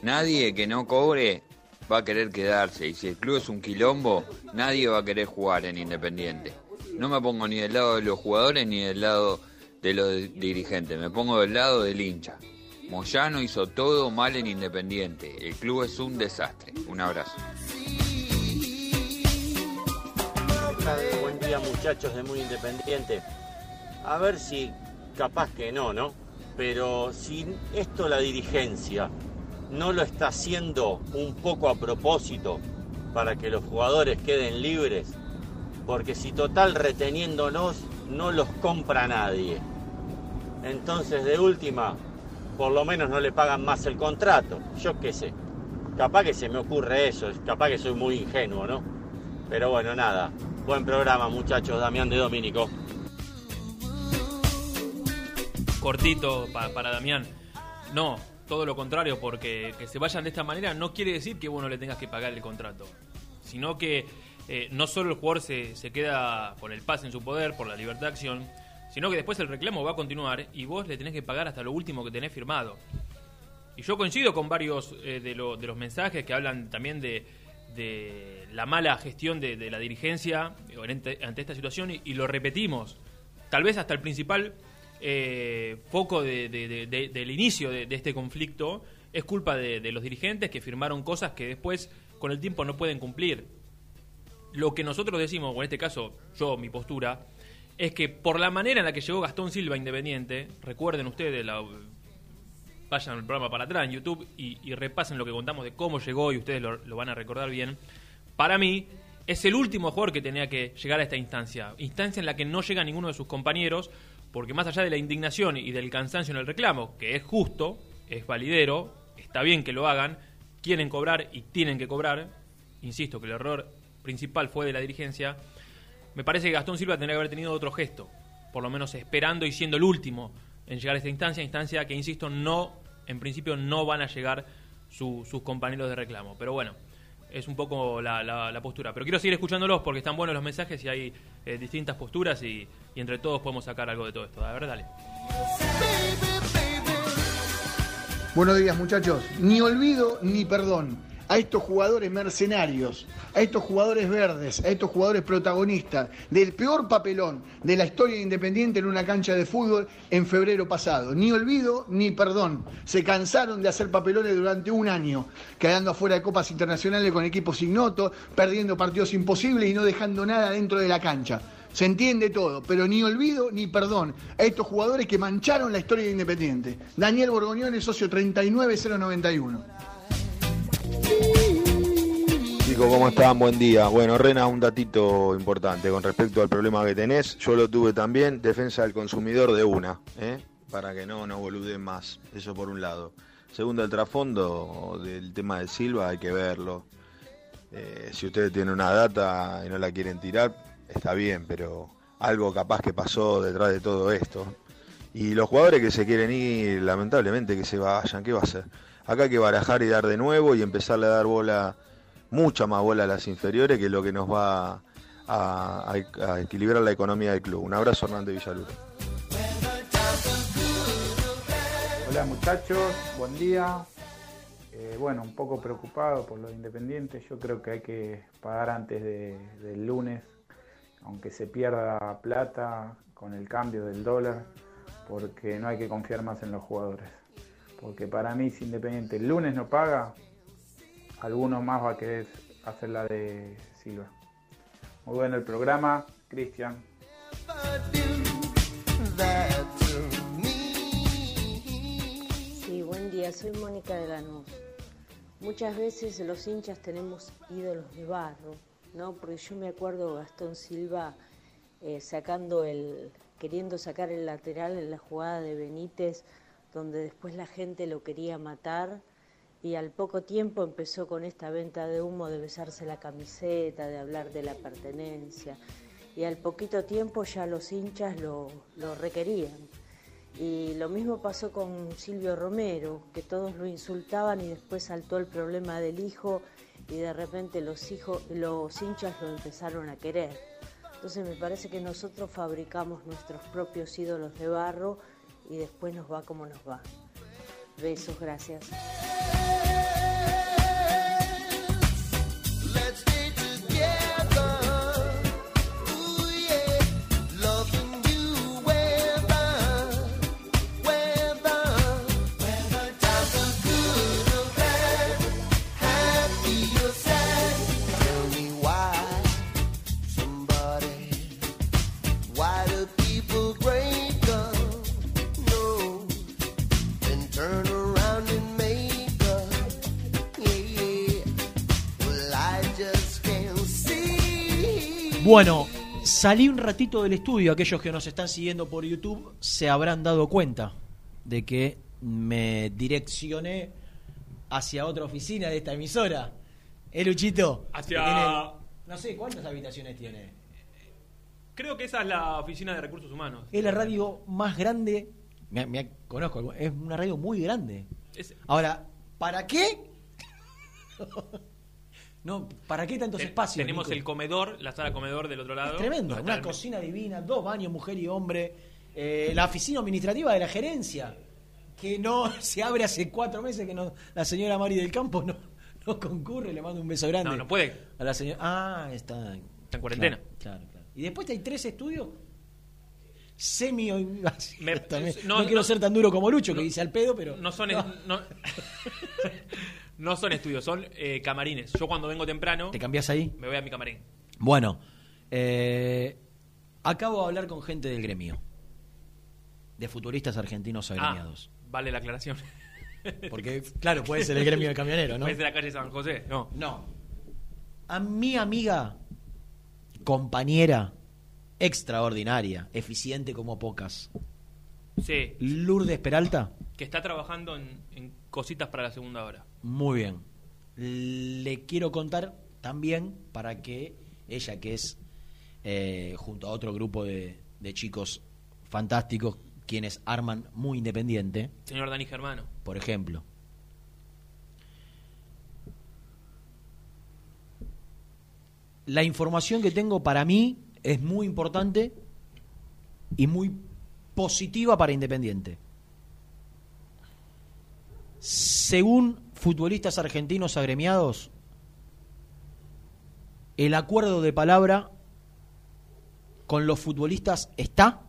Nadie que no cobre va a querer quedarse y si el club es un quilombo, nadie va a querer jugar en Independiente. No me pongo ni del lado de los jugadores ni del lado de los dirigentes, me pongo del lado del hincha. Moyano hizo todo mal en Independiente. El club es un desastre. Un abrazo. Buen día muchachos de Muy Independiente. A ver si capaz que no, ¿no? Pero si esto la dirigencia no lo está haciendo un poco a propósito para que los jugadores queden libres, porque si total reteniéndonos no los compra nadie. Entonces de última, por lo menos no le pagan más el contrato. Yo qué sé. Capaz que se me ocurre eso, capaz que soy muy ingenuo, ¿no? Pero bueno, nada. Buen programa, muchachos. Damián de Domínico. Cortito pa- para Damián. No, todo lo contrario, porque que se vayan de esta manera no quiere decir que vos no le tengas que pagar el contrato. Sino que eh, no solo el jugador se, queda con el pase en su poder por la libertad de acción, sino que después el reclamo va a continuar y vos le tenés que pagar hasta lo último que tenés firmado. Y yo coincido con varios eh, de los mensajes que hablan también de, de la mala gestión de, la dirigencia ante, esta situación y, lo repetimos. Tal vez hasta el principal eh, foco de- de- de- de- del inicio de, este conflicto es culpa de, los dirigentes que firmaron cosas que después con el tiempo no pueden cumplir. Lo que nosotros decimos, o en este caso yo, mi postura, es que por la manera en la que llegó Gastón Silva Independiente, recuerden ustedes, la, vayan al programa para atrás en YouTube y, repasen lo que contamos de cómo llegó y ustedes lo, lo van a recordar bien. Para mí, es el último jugador que tenía que llegar a esta instancia. Instancia en la que no llega ninguno de sus compañeros, porque más allá de la indignación y del cansancio en el reclamo, que es justo, es validero, está bien que lo hagan, quieren cobrar y tienen que cobrar, insisto que el error principal fue de la dirigencia, me parece que Gastón Silva tendría que haber tenido otro gesto, por lo menos esperando y siendo el último en llegar a esta instancia, instancia que, insisto, no, en principio no van a llegar su- sus compañeros de reclamo. Pero bueno, es un poco la, la- la postura. Pero quiero seguir escuchándolos porque están buenos los mensajes y hay eh, distintas posturas y, y entre todos podemos sacar algo de todo esto. A ver, dale. Buenos días muchachos. Ni olvido ni perdón a estos jugadores mercenarios, a estos jugadores verdes, a estos jugadores protagonistas del peor papelón de la historia de Independiente en una cancha de fútbol en febrero pasado. Ni olvido ni perdón. Se cansaron de hacer papelones durante un año, quedando afuera de copas internacionales con equipos ignotos, perdiendo partidos imposibles y no dejando nada dentro de la cancha. Se entiende todo, pero ni olvido ni perdón a estos jugadores que mancharon la historia de Independiente. Daniel Borgoñón es socio 39091. Chicos, ¿cómo están? Buen día. Bueno, Rena, un datito importante con respecto al problema que tenés. Yo lo tuve también, defensa del consumidor de una, ¿eh? para que no nos boluden más. Eso por un lado. Segundo, el trasfondo del tema de Silva, hay que verlo. Eh, si ustedes tienen una data y no la quieren tirar, está bien, pero algo capaz que pasó detrás de todo esto. Y los jugadores que se quieren ir, lamentablemente que se vayan, ¿qué va a hacer? Acá hay que barajar y dar de nuevo y empezarle a dar bola, mucha más bola a las inferiores, que es lo que nos va a, equilibrar la economía del club. Un abrazo, Hernán Villaluro. Hola muchachos, buen día. Eh, bueno, un poco preocupado por lo de Independiente. Yo creo que hay que pagar antes de- del lunes, aunque se pierda plata con el cambio del dólar, porque no hay que confiar más en los jugadores. Porque para mí, si Independiente el lunes no paga, alguno más va a querer hacer la de Silva. Muy bueno el programa, Cristian. Sí, buen día, soy Mónica de Lanús. Muchas veces los hinchas tenemos ídolos de barro, ¿no? Porque yo me acuerdo Gastón Silva eh, sacando el, queriendo sacar el lateral en la jugada de Benítez, donde después la gente lo quería matar y al poco tiempo empezó con esta venta de humo de besarse la camiseta, de hablar de la pertenencia y al poquito tiempo ya los hinchas lo, lo requerían. Y lo mismo pasó con Silvio Romero, que todos lo insultaban y después saltó el problema del hijo y de repente los, hijos, los hinchas lo empezaron a querer. Entonces me parece que nosotros fabricamos nuestros propios ídolos de barro y después nos va como nos va. Besos, gracias. Bueno, salí un ratito del estudio. Aquellos que nos están siguiendo por YouTube se habrán dado cuenta de que me direccioné hacia otra oficina de esta emisora. ¿Eh, Luchito? Hacia- tiene- no sé, ¿cuántas habitaciones tiene? Creo que esa es la oficina de recursos humanos. Es la radio más grande. Me, me conozco, es una radio muy grande. Es- Ahora, ¿para qué? no, ¿para qué tantos Te- espacios? Tenemos Nico? el comedor, la sala comedor del otro lado. Es tremendo, una el- cocina divina, dos baños, mujer y hombre, eh, la oficina administrativa de la gerencia, que no se abre hace cuatro meses que no, la señora Mari del Campo no, no concurre, le mando un beso grande. No, no puede. A la señora, ah, está, Está en cuarentena. Claro, claro, claro. Y después hay tres estudios semi Me- no, No, quiero no- ser tan duro como Lucho, que dice al pedo, pero No son, es- no, no son estudios, son eh, camarines. Yo cuando vengo temprano, ¿Te cambiás ahí? me voy a mi camarín. Bueno, eh, acabo de hablar con gente del gremio, de futbolistas argentinos agremiados. Ah, vale la aclaración. Porque, claro, puede ser el gremio de camionero, ¿no? Puede ser la calle San José, no. No. A mi amiga, compañera, extraordinaria, eficiente como pocas, Sí, Lourdes Peralta, que está trabajando en, en cositas para la segunda hora. Muy bien. Le quiero contar también para que ella, que es eh, junto a otro grupo de, de chicos fantásticos, quienes arman muy independiente, Señor Dani Germano. por ejemplo. La información que tengo para mí es muy importante y muy positiva para Independiente. Según futbolistas argentinos agremiados, el acuerdo de palabra con los futbolistas está.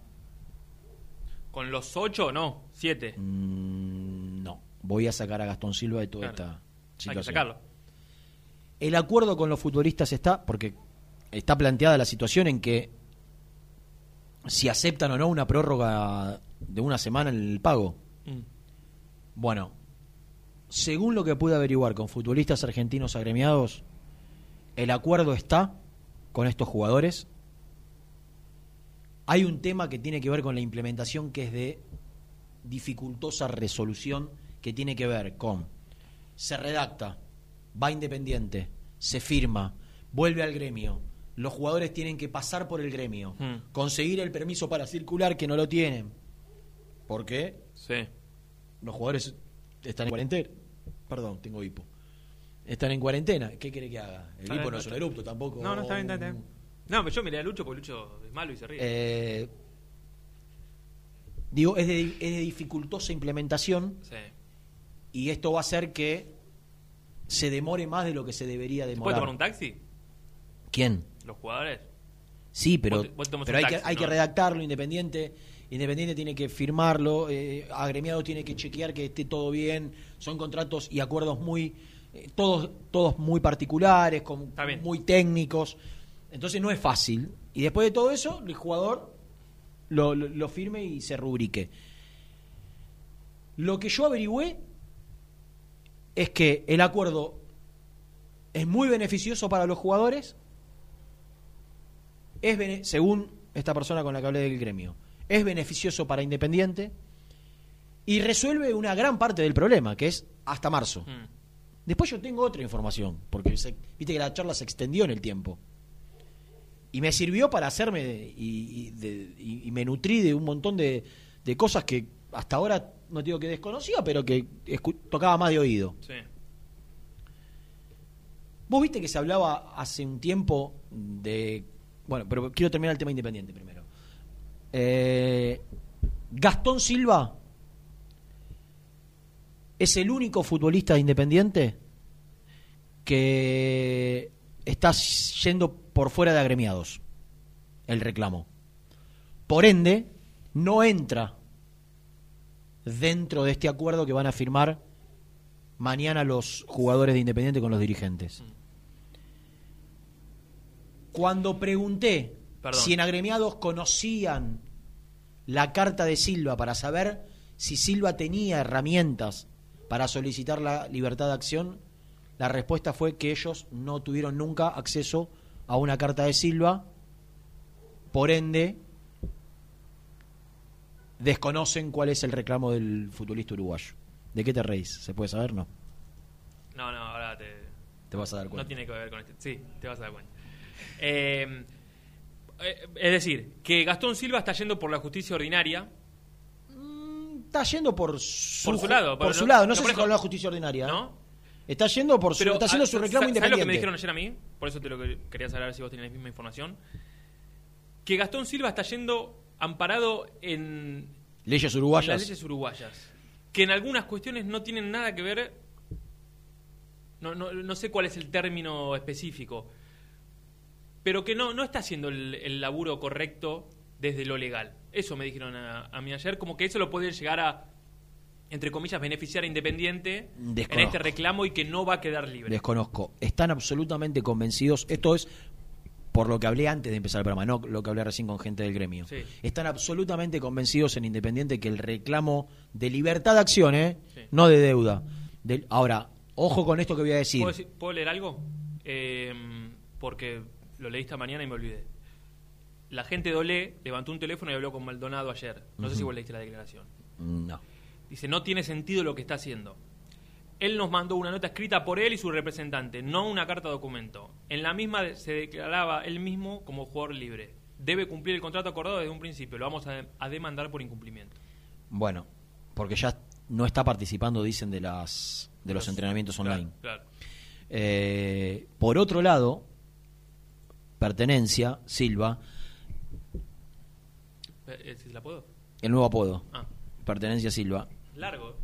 Con los ocho, no, siete. Mm, no, voy a sacar a Gastón Silva de toda Claro. esta Hay que situación. sacarlo. El acuerdo con los futbolistas está, porque está planteada la situación en que si aceptan o no una prórroga de una semana en el pago. Mm. Bueno, según lo que pude averiguar con futbolistas argentinos agremiados, el acuerdo está con estos jugadores. Hay un tema que tiene que ver con la implementación que es de dificultosa resolución que tiene que ver con se redacta, va independiente, se firma, vuelve al gremio. Los jugadores tienen que pasar por el gremio, Mm. conseguir el permiso para circular que no lo tienen. ¿Por qué? Sí. Los jugadores están en cuarentena. Perdón, tengo hipo. Están en cuarentena. ¿Qué quiere que haga? El Está hipo no es un erupto tampoco. No, no, está bien, está bien. No, pero yo miré a Lucho porque Lucho es malo y se ríe. Eh, digo, es de, es de dificultosa implementación Sí. y esto va a hacer que se demore más de lo que se debería ¿Puede demorar. tomar un taxi? ¿Quién? ¿Los jugadores? Sí, pero, Vos te- vos tomás pero hay, que, hay ¿no? que redactarlo, Independiente. Independiente tiene que firmarlo, eh, agremiado tiene que chequear que esté todo bien. Son contratos y acuerdos muy, eh, todos, todos muy particulares, con, muy técnicos. Entonces no es fácil. Y después de todo eso, el jugador lo, lo- lo firme y se rubrique. Lo que yo averigüé es que el acuerdo es muy beneficioso para los jugadores es según esta persona con la que hablé del gremio, es beneficioso para Independiente y resuelve una gran parte del problema, que es hasta marzo. Mm. Después yo tengo otra información, porque se- viste que la charla se extendió en el tiempo. Y me sirvió para hacerme y, y de- y- y me nutrí de un montón de, de cosas que hasta ahora no digo que desconocía, pero que tocaba más de oído. Sí. Vos viste que se hablaba hace un tiempo de. Bueno, pero quiero terminar el tema independiente primero. Eh, Gastón Silva es el único futbolista de independiente que está yendo por fuera de agremiados el reclamo. Por ende, no entra dentro de este acuerdo que van a firmar mañana los jugadores de Independiente con los dirigentes. Cuando pregunté Perdón. si en agremiados conocían la carta de Silva para saber si Silva tenía herramientas para solicitar la libertad de acción, la respuesta fue que ellos no tuvieron nunca acceso a una carta de Silva, por ende desconocen cuál es el reclamo del futbolista uruguayo. ¿De qué te reís? ¿Se puede saber? No. No, no, ahora te, Te vas a dar cuenta. no tiene que ver con este. Sí, te vas a dar cuenta. Eh, eh, es decir, que Gastón Silva está yendo por la justicia ordinaria. Está yendo por su, Por su lado, Por su no- lado, no, no, sé si con la justicia ordinaria. ¿eh? ¿No? Está yendo por su, Pero, está haciendo ah, su reclamo ¿sabes independiente. lo que me dijeron ayer a mí? Por eso te lo que- quería saber si vos la misma información. Que Gastón Silva está yendo amparado en, Leyes en uruguayas. las leyes uruguayas. Que en algunas cuestiones no tienen nada que ver. No, no, no sé cuál es el término específico. Pero que no, no está haciendo el, el laburo correcto desde lo legal. Eso me dijeron a, a mí ayer. Como que eso lo puede llegar a, entre comillas, beneficiar a Independiente en este reclamo y que no va a quedar libre. Desconozco. Están absolutamente convencidos. Esto es por lo que hablé antes de empezar el programa, no lo que hablé recién con gente del gremio. Sí. Están absolutamente convencidos en Independiente que el reclamo de libertad de acción, ¿eh? Sí. no de deuda. Ahora, ojo con esto que voy a decir. ¿Puedo, decir- puedo leer algo? Eh, porque lo leí esta mañana y me olvidé. La gente de Olé levantó un teléfono y habló con Maldonado ayer. No sé si vos leíste la declaración. No. Dice, no tiene sentido lo que está haciendo. Él nos mandó una nota escrita por él y su representante, no una carta documento. En la misma se declaraba él mismo como jugador libre. Debe cumplir el contrato acordado desde un principio. Lo vamos a, a demandar por incumplimiento. Bueno, porque ya no está participando, dicen, de las de los, Los- entrenamientos online. Claro. Eh, por otro lado, pertenencia, Silva, Eh, ¿sí ¿La puedo? el nuevo apodo. Ah. Pertenencia Silva. Largo.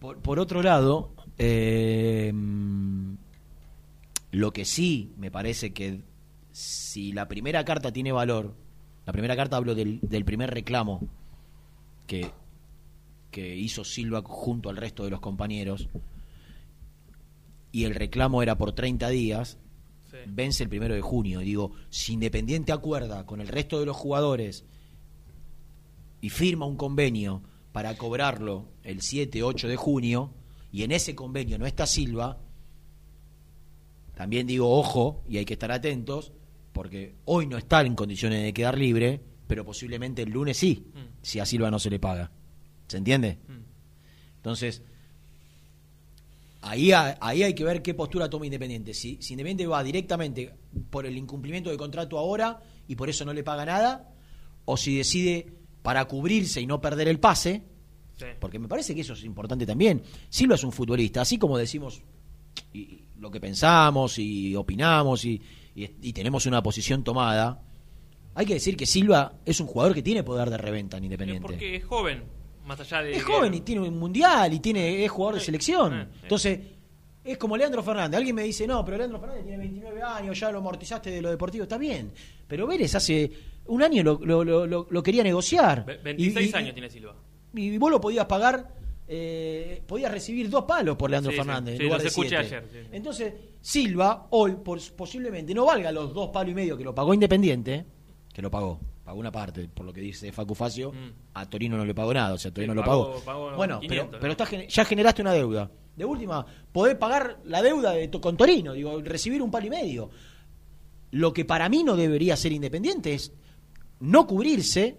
Por, por otro lado, eh, lo que sí me parece que si la primera carta tiene valor, la primera carta hablo del, del primer reclamo que, que hizo Silva junto al resto de los compañeros, y el reclamo era por 30 días, Sí. vence el primero de junio. Y digo, si Independiente acuerda con el resto de los jugadores y firma un convenio para cobrarlo el 7, 8 de junio, y en ese convenio no está Silva, también digo, ojo, y hay que estar atentos, porque hoy no está en condiciones de quedar libre, pero posiblemente el lunes sí, Mm. si a Silva no se le paga. ¿Se entiende? Entonces, ahí, ahí hay que ver qué postura toma Independiente. Si, si Independiente va directamente por el incumplimiento de contrato ahora y por eso no le paga nada, o si decide para cubrirse y no perder el pase, porque me parece que eso es importante también. Silva es un futbolista, así como decimos y- y lo que pensamos y opinamos y, y- y tenemos una posición tomada, hay que decir que Silva es un jugador que tiene poder de reventa en Independiente. Porque es joven, más allá de... Es joven y tiene un mundial y tiene es jugador de selección. Entonces, es como Leandro Fernández. Alguien me dice, no, pero Leandro Fernández tiene 29 años, ya lo amortizaste de lo deportivo, está bien. Pero Vélez hace un año lo, lo- lo- lo- lo quería negociar. Ve- Y- 26 y- años tiene Silva. Y vos lo podías pagar, eh, podías recibir dos palos por Leandro Sí, Fernández sí, en lugar los de escuché siete. ayer. Entonces, Silva, hoy, por- posiblemente no valga los dos palos y medio que lo pagó Independiente, que lo pagó, pagó una parte, por lo que dice Facu Facio, a Torino no le pagó nada, o sea, Torino Mm. Sí, lo pagó- bueno, 500, pero, pero estás gen- ya generaste una deuda. De última, podés pagar la deuda de, to- con Torino, digo, recibir un palo y medio. Lo que para mí no debería ser Independiente es no cubrirse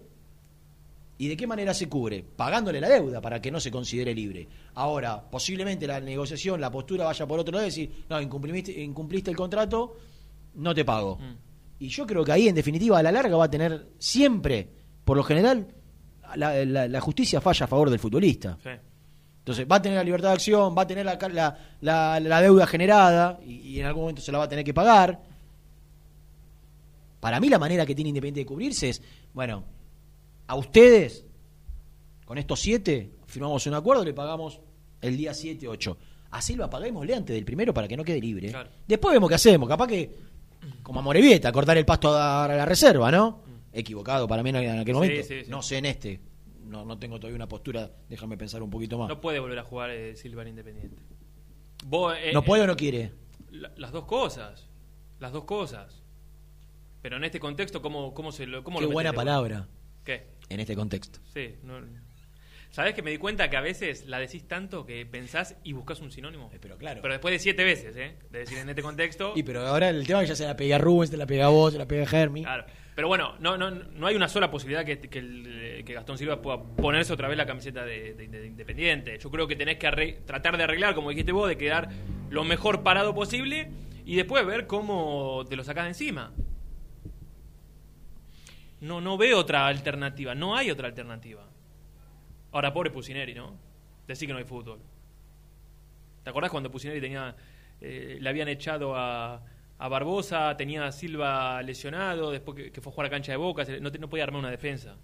¿Y de qué manera se cubre? Pagándole la deuda para que no se considere libre. Ahora, posiblemente la negociación, la postura vaya por otro lado y decir, no, incumpliste, incumpliste el contrato, no te pago. Mm. Y yo creo que ahí, en definitiva, a la larga va a tener siempre, por lo general, la, la- la justicia falla a favor del futbolista. Sí. Entonces, va a tener la libertad de acción, va a tener la, la, deuda generada y, y en algún momento se la va a tener que pagar. Para mí la manera que tiene Independiente de cubrirse es, bueno, a ustedes, con estos siete, firmamos un acuerdo, le pagamos el día 7, 8. A Silva paguémosle antes del primero para que no quede libre. Después vemos qué hacemos, capaz que, como a Morevieta, cortar el pasto a la reserva, ¿no? Equivocado para mí en aquel momento. sí, sí. No sé en este. No, no tengo todavía una postura, déjame pensar un poquito más. No puede volver a jugar eh, Silva en Independiente. Vos, eh, ¿No eh, puede o no quiere? la- las dos cosas. Las dos cosas. Pero en este contexto, ¿cómo, cómo se lo cómo Qué lo buena palabra. ¿Qué? En este contexto. Sí. No, ¿Sabés que me di cuenta que a veces la decís tanto que pensás y buscas un sinónimo? pero claro. Pero después de siete veces, ¿eh? De decir en este contexto. Y pero ahora el tema es que ya se la pegué a Rubens, se la pegué a vos, se la pegué a Germi. Claro. Pero bueno, no, no, no hay una sola posibilidad que, que el, que que Gastón Silva pueda ponerse otra vez la camiseta de, de- de Independiente. Yo creo que tenés que arre- tratar de arreglar, como dijiste vos, de quedar lo mejor parado posible y después ver cómo te lo sacás de encima. No, no veo otra alternativa, no hay otra alternativa. Ahora, pobre Pusineri, ¿no? Decir que no hay fútbol. ¿Te acordás cuando Pusineri tenía, eh, le habían echado a, a Barbosa, tenía a Silva lesionado, después que, que fue a jugar a cancha de boca, no, podía armar una defensa.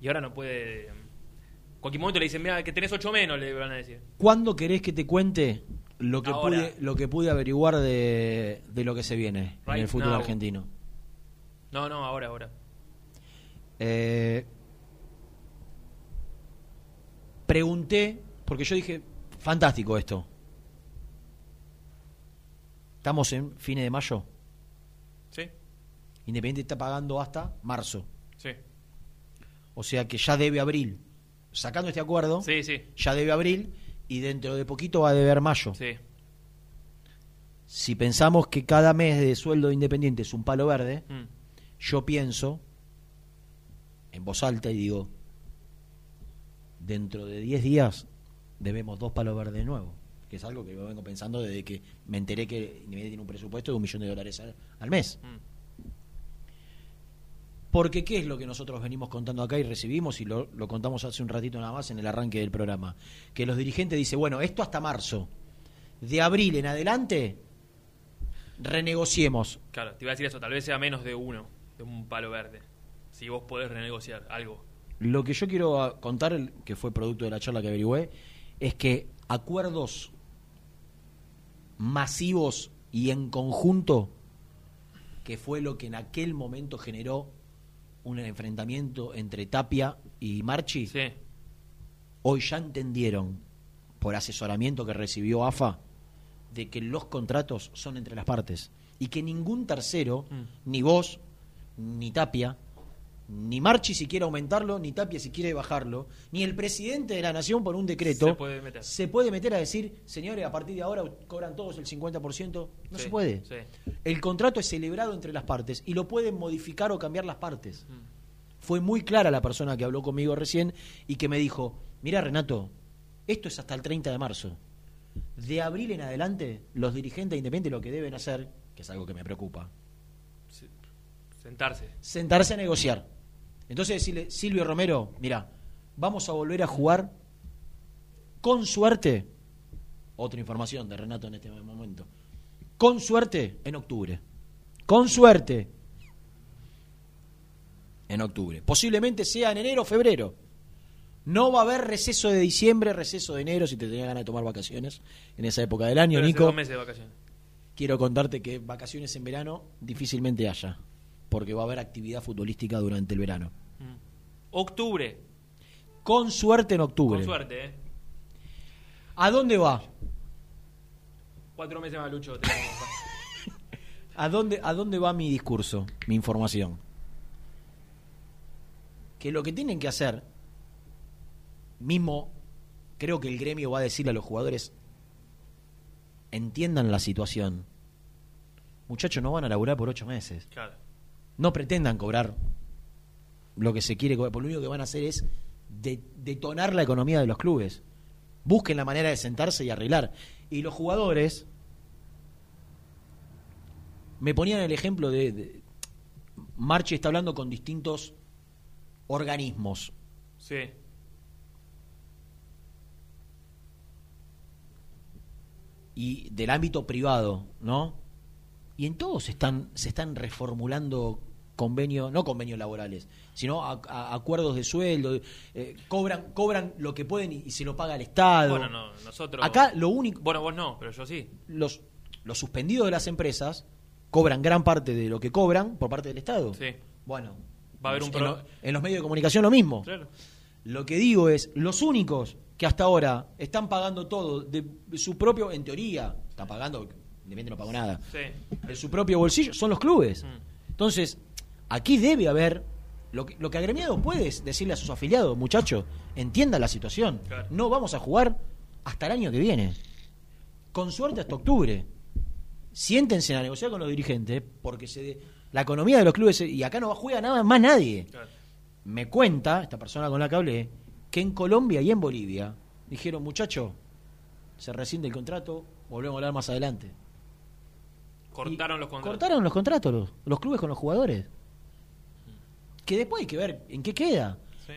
Y ahora no puede... En cualquier momento le dicen, mira, que tenés ocho menos, le van a decir. ¿Cuándo querés que te cuente lo que, Ahora. pude, lo que pude averiguar de, de lo que se viene en el fútbol now. argentino? No, no, ahora, ahora. Eh, pregunté, porque yo dije, fantástico esto. Estamos en fines de mayo. Sí, Independiente está pagando hasta marzo. sí. O sea que ya debe abril. Sacando este acuerdo, Sí, sí. ya debe abril y dentro de poquito va a deber mayo. Sí. Si pensamos que cada mes de sueldo de Independiente es un palo verde, Mm. yo pienso en voz alta y digo, dentro de 10 días debemos dos palos verdes de nuevo, que es algo que yo vengo pensando desde que me enteré que Independiente tiene un presupuesto de un millón de dólares al, al mes. Mm. Porque qué es lo que nosotros venimos contando acá y recibimos y lo, lo contamos hace un ratito nada más en el arranque del programa, que los dirigentes dicen, bueno, esto hasta marzo, de abril en adelante, renegociemos. Claro, te iba a decir eso, tal vez sea menos de uno, de un palo verde. Si vos podés renegociar algo. Lo que yo quiero ah, contar, que fue producto de la charla que averigüé, es que acuerdos masivos y en conjunto, que fue lo que en aquel momento generó un enfrentamiento entre Tapia y Marchi, hoy ya entendieron, por asesoramiento que recibió AFA, de que los contratos son entre las partes y que ningún tercero, ni vos, ni Tapia, ni Marchi si quiere aumentarlo, ni Tapia si quiere bajarlo, ni el presidente de la nación por un decreto Se puede meter. se puede meter a decir, señores, a partir de ahora cobran todos el 50%. No Sí, se puede. sí. El contrato es celebrado entre las partes y lo pueden modificar o cambiar las partes. Mm. Fue muy clara la persona que habló conmigo recién y que me dijo, mira Renato, esto es hasta el 30 de marzo. De abril en adelante, los dirigentes independientes lo que deben hacer, que es algo que me preocupa, Sentarse. sentarse a negociar. Entonces decirle, Silvio Romero, mira, vamos a volver a jugar con suerte, otra información de Renato en este momento, con suerte en octubre. Con suerte en octubre. Posiblemente sea en enero o febrero. No va a haber receso de diciembre, receso de enero, si te tenías ganas de tomar vacaciones en esa época del año, Pero Nico. dos meses de vacaciones. Quiero contarte que vacaciones en verano difícilmente haya, porque va a haber actividad futbolística durante el verano. Octubre. Con suerte en octubre. Con suerte, ¿eh? ¿A dónde va? Cuatro meses más, Lucho. ¿A dónde, ¿A dónde va mi discurso, mi información? Que lo que tienen que hacer, mismo creo que el gremio va a decirle a los jugadores, entiendan la situación. Muchachos, no van a laburar por ocho meses. Claro. No pretendan cobrar lo que se quiere cobrar, por lo único que van a hacer es de- detonar la economía de los clubes. Busquen la manera de sentarse y arreglar. Y los jugadores me ponían el ejemplo de, de- Marchi está hablando con distintos organismos. Sí. y del ámbito privado, ¿no? Y en todos están, se están reformulando convenios, no convenios laborales, sino a- a- acuerdos de sueldo, eh, cobran, cobran lo que pueden y, y se lo paga el Estado. Bueno, no, nosotros. Acá lo único. Bueno, vos no, pero yo sí. Los, los suspendidos de las empresas cobran gran parte de lo que cobran por parte del Estado. Sí. Bueno, Va a haber un en, lo- en los medios de comunicación lo mismo. Claro. Lo que digo es, los únicos que hasta ahora están pagando todo de su propio, en teoría, están pagando, Independiente no pagó nada, Sí. de su propio bolsillo, son los clubes. Entonces, aquí debe haber, lo que, lo que agremiado puede es decirle a sus afiliados, muchachos, entiendan la situación, Claro. no vamos a jugar hasta el año que viene, con suerte hasta octubre. Siéntense a negociar con los dirigentes, porque se de- la economía de los clubes, y acá no juega nada más nadie. Claro. me cuenta, esta persona con la que hablé, que en Colombia y en Bolivia dijeron, muchacho, se rescinde el contrato, volvemos a hablar más adelante. Cortaron los contratos. Cortaron los contratos los, los clubes con los jugadores. Que después hay que ver en qué queda. Sí.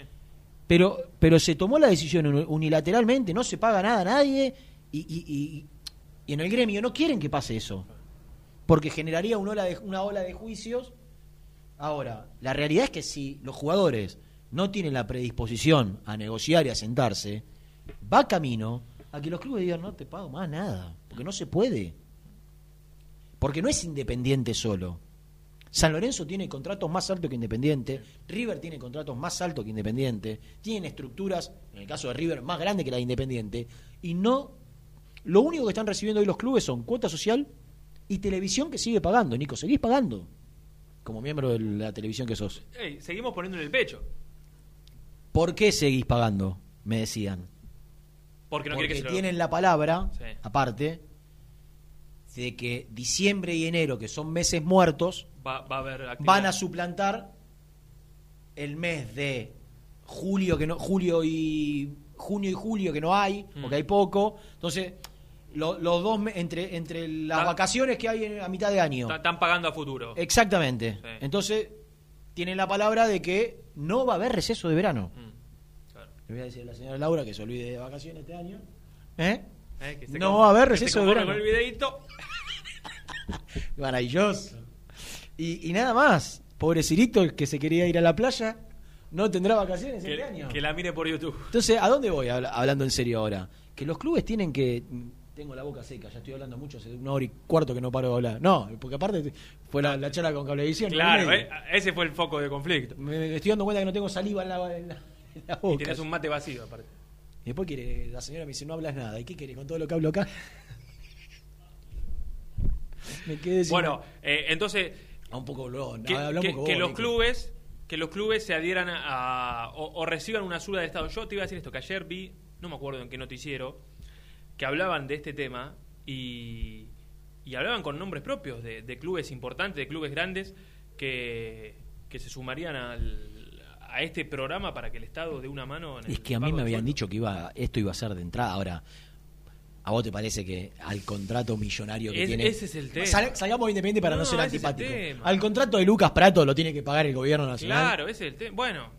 Pero, pero se tomó la decisión uni- unilateralmente, no se paga nada a nadie y, y- y- y en el gremio no quieren que pase eso. Porque generaría una ola, de, una ola de juicios. Ahora, la realidad es que si los jugadores no tienen la predisposición a negociar y a sentarse, va camino a que los clubes digan no te pago más nada, porque no se puede. Porque no es independiente solo. San Lorenzo tiene contratos más altos que Independiente, River tiene contratos más altos que Independiente, tienen estructuras, en el caso de River, más grandes que la de Independiente, y no. Lo único que están recibiendo hoy los clubes son cuota social y televisión que sigue pagando. Nico, seguís pagando como miembro de la televisión que sos. Ey, seguimos poniendo en el pecho. ¿Por qué seguís pagando? Me decían. Porque no Porque que se lo- tienen la palabra, Sí. aparte, de que diciembre y enero, que son meses muertos, Va, va a haber actividad. van a suplantar el mes de julio que no julio y junio y julio que no hay Mm. porque hay poco entonces lo- los dos entre entre las vacaciones que hay en- a mitad de año Están pagando a futuro. exactamente Sí. entonces tienen la palabra de que no va a haber receso de verano Mm, le voy a decir a la señora Laura que se olvide de vacaciones este año ¿Eh? Eh, que no con- va a haber receso de verano el videíto. maravilloso y, y nada más pobre Cirito el que se quería ir a la playa no tendrá vacaciones este Que, año que la mire por YouTube. Entonces, ¿a dónde voy habla- hablando en serio ahora? Que los clubes tienen que. Tengo la boca seca, ya estoy hablando mucho, hace una hora y cuarto que no paro de hablar. No, porque aparte fue la, la charla con Cablevisión. Claro, eh, ese fue el foco de conflicto. Me, estoy dando cuenta que no tengo saliva en la, en la- en la Y boca. tenés un mate vacío, aparte. Y después quiere, la señora me dice, no hablas nada. ¿Y qué querés con todo lo que hablo acá? me quedé sin- Bueno, eh, entonces. A un poco blon, que, que- que vos, los clubes que los clubes se adhieran a, o, o reciban una ayuda del Estado. Yo te iba a decir esto, que ayer vi, no me acuerdo en qué noticiero, que hablaban de este tema y, y hablaban con nombres propios de, de clubes importantes, de clubes grandes, que, que se sumarían al, a este programa para que el Estado dé una mano en el Es que a mí me habían sueldo. dicho que iba esto iba a ser de entrada. Ahora, ¿a vos te parece que al contrato millonario que Es- tiene... ese es el tema. Sal- salgamos independiente para no, No, ser antipático. Al contrato de Lucas Prato lo tiene que pagar el gobierno nacional. Claro, ese es el tema. Bueno,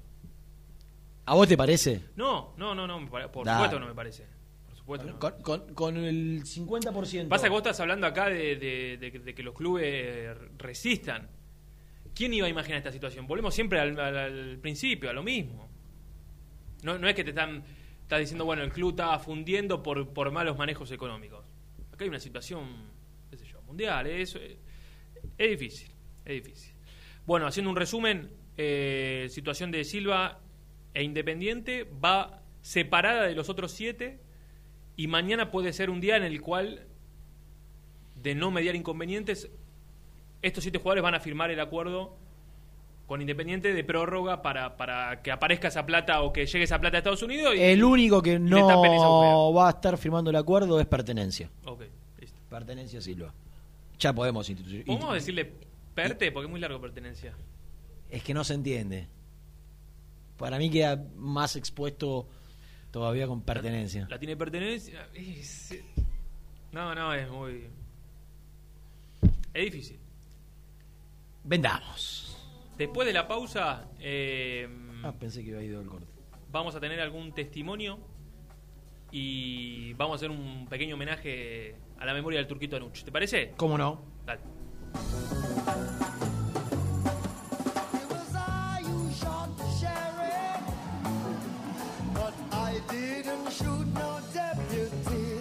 ¿A vos te parece? no, no, no, no, por Dale. supuesto no me parece. Por supuesto no. Con, con- con el 50%. Pasa que vos estás hablando acá de, de- de que- de que los clubes resistan. ¿Quién iba a imaginar esta situación? Volvemos siempre al, al- al principio, a lo mismo. No, no es que te están estás diciendo, bueno, el club está fundiendo por, por malos manejos económicos. Acá hay una situación, qué sé yo, mundial. Es, es difícil, es difícil. Bueno, haciendo un resumen, eh, situación de Silva e Independiente va separada de los otros siete y mañana puede ser un día en el cual, de no mediar inconvenientes, estos siete jugadores van a firmar el acuerdo con Independiente de prórroga para, para que aparezca esa plata o que llegue esa plata a Estados Unidos. y- El único que no va a estar firmando el acuerdo es pertenencia. Ok, listo. Pertenencia Silva. Ya podemos institu- ¿Podemos institu- decirle perte? Porque es muy largo pertenencia. Es que no se entiende. Para mí queda más expuesto todavía con pertenencia. La tiene pertenencia. es- No, no, es muy. Es difícil. Vendamos. Después de la pausa, eh, Ah, pensé que iba a ir el corte. vamos a tener algún testimonio y vamos a hacer un pequeño homenaje a la memoria del Turquito Anuch. ¿Te parece? ¿Cómo no? Dale. But I didn't shoot no deputy.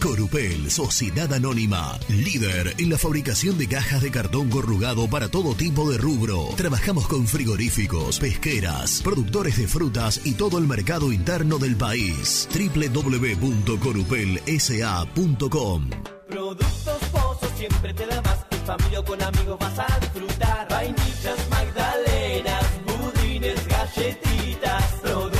Corupel, Sociedad Anónima, líder en la fabricación de cajas de cartón corrugado para todo tipo de rubro. Trabajamos con frigoríficos, pesqueras, productores de frutas y todo el mercado interno del país. www.corupelsa.com Productos Pozos siempre te da. En familia o con amigos vas a disfrutar. Vainillas, magdalenas, budines, galletitas. Productos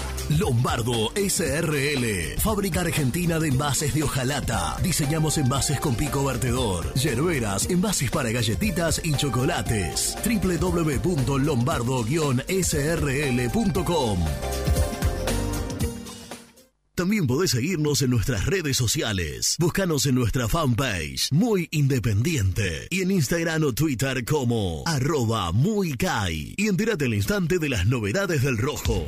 Lombardo SRL, fábrica argentina de envases de hojalata. Diseñamos envases con pico vertedor, yerberas, envases para galletitas y chocolates. www.lombardo-srl.com también podés seguirnos en nuestras redes sociales. Búscanos en nuestra fanpage, Muy Independiente, y en Instagram o Twitter como arroba muy. Y entérate al instante de las novedades del rojo.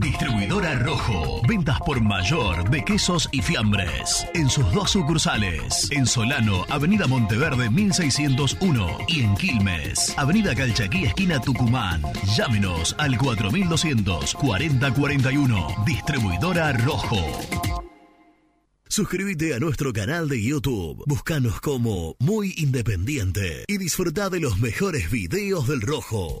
Distribuidora Rojo. Ventas por mayor de quesos y fiambres. En sus dos sucursales. En Solano, Avenida Monteverde 1601. Y en Quilmes, Avenida Calchaquí, esquina Tucumán. Llámenos al 4200 4041. Distribuidora Rojo. Suscríbete a nuestro canal de YouTube. Búscanos como Muy Independiente y disfruta de los mejores videos del Rojo.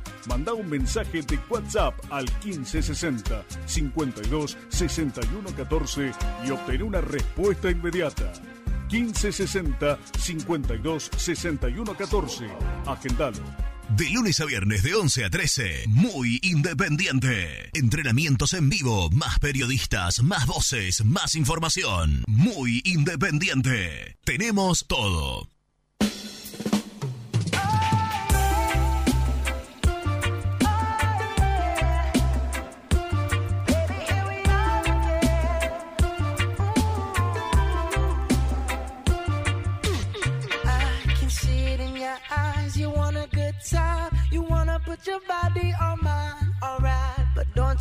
Manda un mensaje de WhatsApp al 1560 52 61 14 y obtén una respuesta inmediata. 1560 52 61 14. Agendalo. De lunes a viernes de 11 a 13, muy independiente. Entrenamientos en vivo, más periodistas, más voces, más información. Muy independiente. Tenemos todo.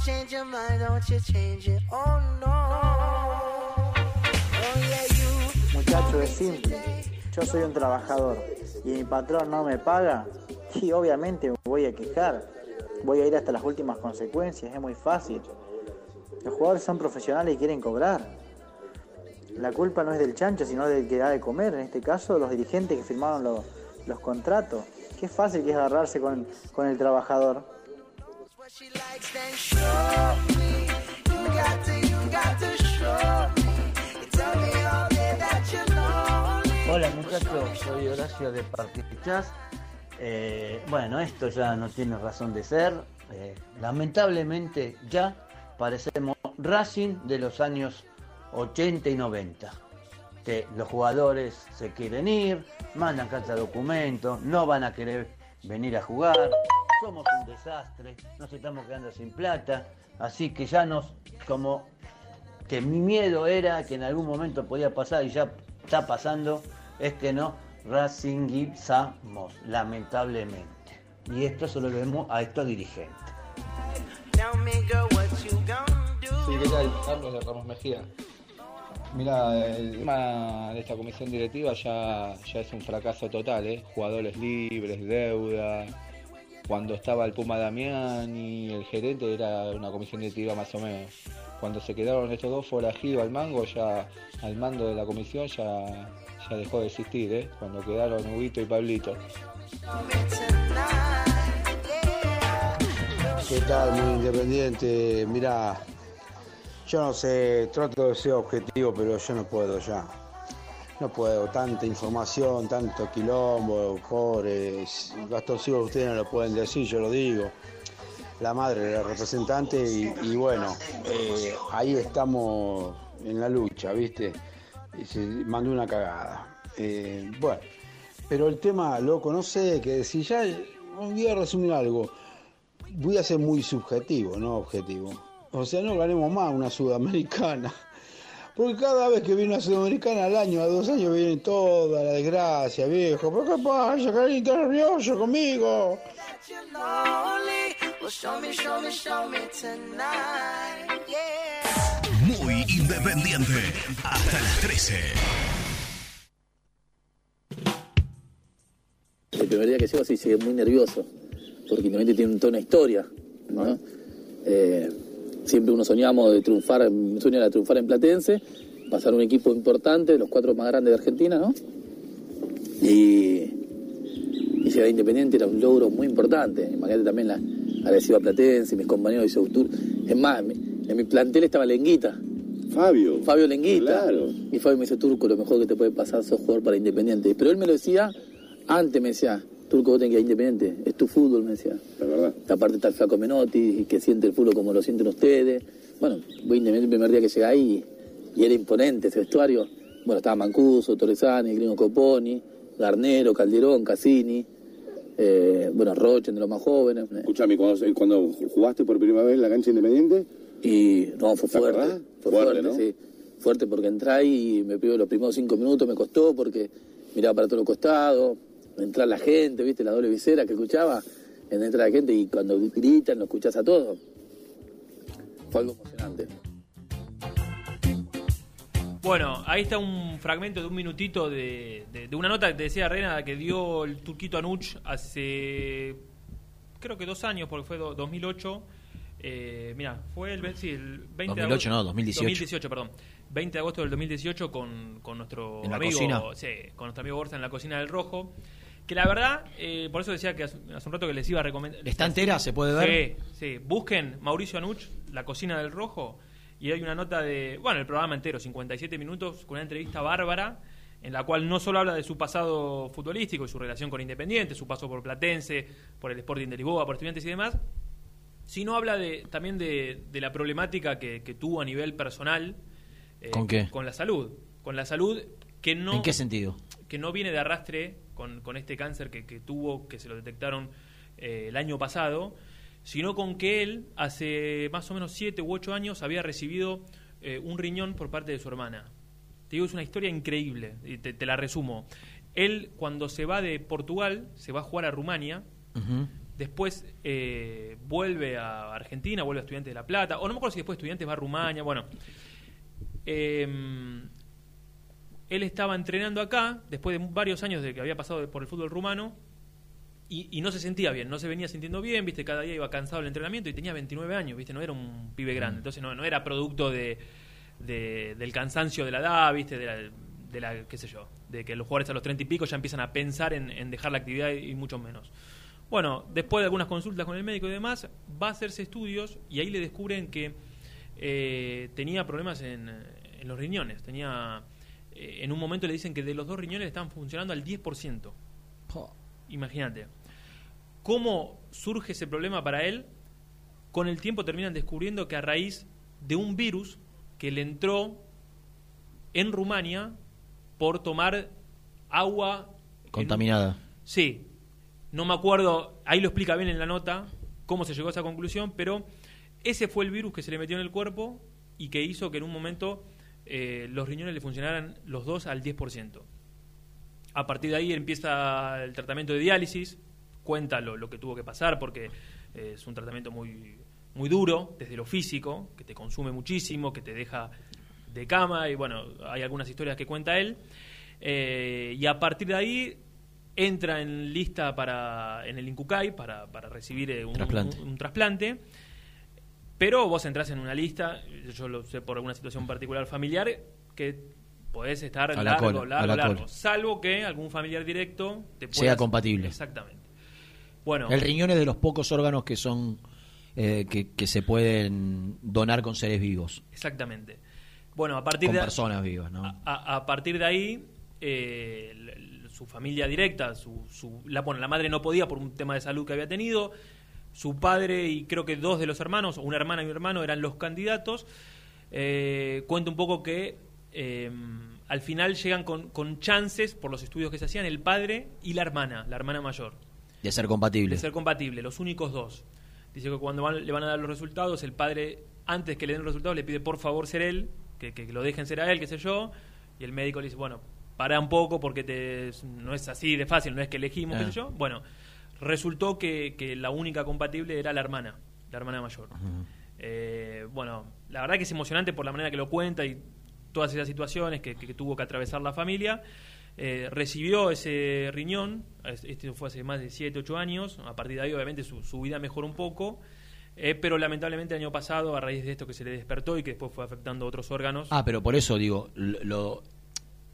Change your mind. Don't you change it. Oh no. Oh yeah, you. Muchacho, es simple. Yo soy un trabajador y mi patrón no me paga y obviamente me voy a quejar. Voy a ir hasta las últimas consecuencias, es muy fácil. Los jugadores son profesionales y quieren cobrar. La culpa no es del chancho, sino del que da de comer. En este caso, los dirigentes que firmaron lo- los contratos. Qué fácil que es agarrarse con, con el trabajador. Hola muchachos, soy Horacio de Partichas. Eh, bueno, esto ya no tiene razón de ser. Eh, lamentablemente ya parecemos Racing de los años 80 y 90. Que los jugadores se quieren ir, mandan carta de documento, no van a querer venir a jugar. Somos un desastre, nos estamos quedando sin plata. Así que ya nos, como que mi miedo era que en algún momento podía pasar y ya está pasando, es que no racingizamos, lamentablemente. Y esto solo lo vemos a estos dirigentes. Sí, ¿qué tal? Carlos de Ramos Mejía. Mira, el tema de esta comisión directiva ya, ya es un fracaso total, ¿eh? Jugadores libres, deuda. Cuando estaba el Puma Damián y el gerente era una comisión directiva más o menos. Cuando se quedaron estos dos forajidos al mango, ya al mando de la comisión ya, ya dejó de existir, ¿eh? Cuando quedaron Huguito y Pablito. ¿Qué tal, muy independiente? Mira, yo no sé, trato de ser objetivo, pero yo no puedo ya. No puedo, tanta información, tanto quilombo, pobres. Gastón Silva, ustedes no lo pueden decir, yo lo digo. La madre la representante y, bueno, eh, ahí estamos en la lucha, ¿viste? Y se mandó una cagada. Eh, bueno, pero el tema, loco, no sé qué decir. Ya voy a resumir algo voy a ser muy subjetivo, no objetivo. O sea, no ganemos más una sudamericana. Porque cada vez que viene una sudamericana al año, a dos años, viene toda la desgracia, viejo. ¿Pero qué pasa? ¿Querés estar nervioso conmigo? Muy independiente. Hasta las 13. El primer día que llego así llegué muy nervioso, porque Independiente tiene toda una historia, ¿no? Eh, siempre uno soñamos de triunfar, un sueño era triunfar en Platense, pasar un equipo importante, los cuatro más grandes de Argentina, ¿no? Y, y llegar a Independiente era un logro muy importante. Imagínate también la agradecido a Platense, mis compañeros de Isoutur. Es más, en mi, en mi plantel estaba Lenguita. Fabio. Fabio Lenguita. Claro. Y Fabio me dice, Turco, lo mejor que te puede pasar sos jugador para Independiente. Pero él me lo decía, antes me decía, Turco, vos tenés que ir Independiente, es tu fútbol, me decía. La verdad. Aparte está el flaco Menotti, que siente el fútbol como lo sienten ustedes. Bueno, voy Independiente el primer día que llegué ahí y era imponente ese vestuario. bueno, estaba Mancuso, Torresani, Gringo Coponi, Garnero, Calderón, Cassini, eh, bueno, Rochen de los más jóvenes. Escuchame, cuando, cuando jugaste por primera vez en la cancha independiente. Y no, fue ¿Te fuerte. Fue Fuerte, fuerte, ¿no? sí. Fuerte porque entré y me pidió los primeros cinco minutos, me costó porque miraba para todos los costados, entrar la gente, viste, la doble visera que escuchaba, en entrar la gente y cuando gritan lo escuchás a todos. Fue algo emocionante. Bueno, ahí está un fragmento de un minutito de, de- de una nota que te decía Rena que dio el turquito Anuch hace creo que dos años, porque fue do- 2008. Eh, mira, fue el, sí, el 20 de 2008 agosto- no, 2018. 2018, perdón. 20 de agosto del 2018 con, con nuestro ¿En la amigo, cocina? sí, con nuestro amigo Borja en la cocina del Rojo. Que la verdad, eh, por eso decía que hace, hace un rato que les iba a recomendar. ¿Está entera? ¿Se puede ver? Sí, sí. Busquen Mauricio Anuch, La Cocina del Rojo, y hay una nota de, bueno, el programa entero, 57 minutos, con una entrevista bárbara, en la cual no solo habla de su pasado futbolístico y su relación con Independiente, su paso por Platense, por el Sporting de Lisboa, por Estudiantes y demás, sino habla de, también de, de la problemática que, que tuvo a nivel personal. eh, ¿Con qué? Con la salud. Con la salud que no ¿En qué sentido? que no viene de arrastre con, con este cáncer que, que tuvo, que se lo detectaron eh, el año pasado, sino con que él hace más o menos siete u ocho años había recibido eh, un riñón por parte de su hermana. Te digo, es una historia increíble, y te, te la resumo. Él, cuando se va de Portugal, se va a jugar a Rumania, Después eh, vuelve a Argentina, vuelve a Estudiantes de La Plata, o no me acuerdo si después Estudiantes va a Rumania, bueno. Eh, él estaba entrenando acá, después de varios años de que había pasado por el fútbol rumano, y, y no se sentía bien, no se venía sintiendo bien, viste, cada día iba cansado del entrenamiento y tenía 29 años, viste, no era un pibe grande, entonces no, no era producto de, de- del cansancio de la edad, viste, de la, de la, qué sé yo, de que los jugadores a los 30 y pico ya empiezan a pensar en, en dejar la actividad y mucho menos. Bueno, después de algunas consultas con el médico y demás, va a hacerse estudios y ahí le descubren que eh, tenía problemas en, en los riñones. Tenía, en un momento le dicen que de los dos riñones estaban funcionando al 10%. Imagínate. ¿Cómo surge ese problema para él? Con el tiempo terminan descubriendo que a raíz de un virus que le entró en Rumania por tomar agua Contaminada. Sí, no me acuerdo, ahí lo explica bien en la nota cómo se llegó a esa conclusión, pero ese fue el virus que se le metió en el cuerpo y que hizo que en un momento eh, los riñones le funcionaran los dos al 10%. A partir de ahí empieza el tratamiento de diálisis, cuenta lo, lo que tuvo que pasar porque eh, es un tratamiento muy, muy duro desde lo físico, que te consume muchísimo, que te deja de cama y bueno, hay algunas historias que cuenta él. Eh, y a partir de ahí entra en lista para en el Incucay para, para recibir un, Trasplante. un- un trasplante. Pero vos entras en una lista, yo lo sé por alguna situación particular familiar, que podés estar A largo, largo, la largo. Salvo que algún familiar directo te pueda Sea compatible. Exactamente. Bueno, El riñón es de los pocos órganos que son eh, que, que se pueden donar con seres vivos, exactamente. Bueno, a partir con de personas vivas, ¿no? a, a partir de ahí, eh, su familia directa, su, su- la, bueno, la madre no podía por un tema de salud que había tenido, su padre y creo que dos de los hermanos, o una hermana y un hermano, eran los candidatos. Eh, cuenta un poco que eh, al final llegan con, con chances, por los estudios que se hacían, el padre y la hermana, la hermana mayor De ser compatible. de ser compatible, los únicos dos. Dice que cuando van- le van a dar los resultados, el padre, antes que le den los resultados, le pide por favor ser él, que, que lo dejen ser a él, qué sé yo, y el médico le dice, bueno, para un poco porque te, no es así de fácil, no es que elegimos, qué Ah. sé yo. Bueno, resultó que, que la única compatible era la hermana, la hermana mayor. Eh, bueno, la verdad que es emocionante por la manera que lo cuenta y todas esas situaciones que, que tuvo que atravesar la familia. Eh, recibió ese riñón, es- este fue hace más de 7, 8 años, a partir de ahí obviamente su, su vida mejoró un poco, eh, pero lamentablemente el año pasado, a raíz de esto que se le despertó y que después fue afectando otros órganos, Ah, pero por eso digo, lo-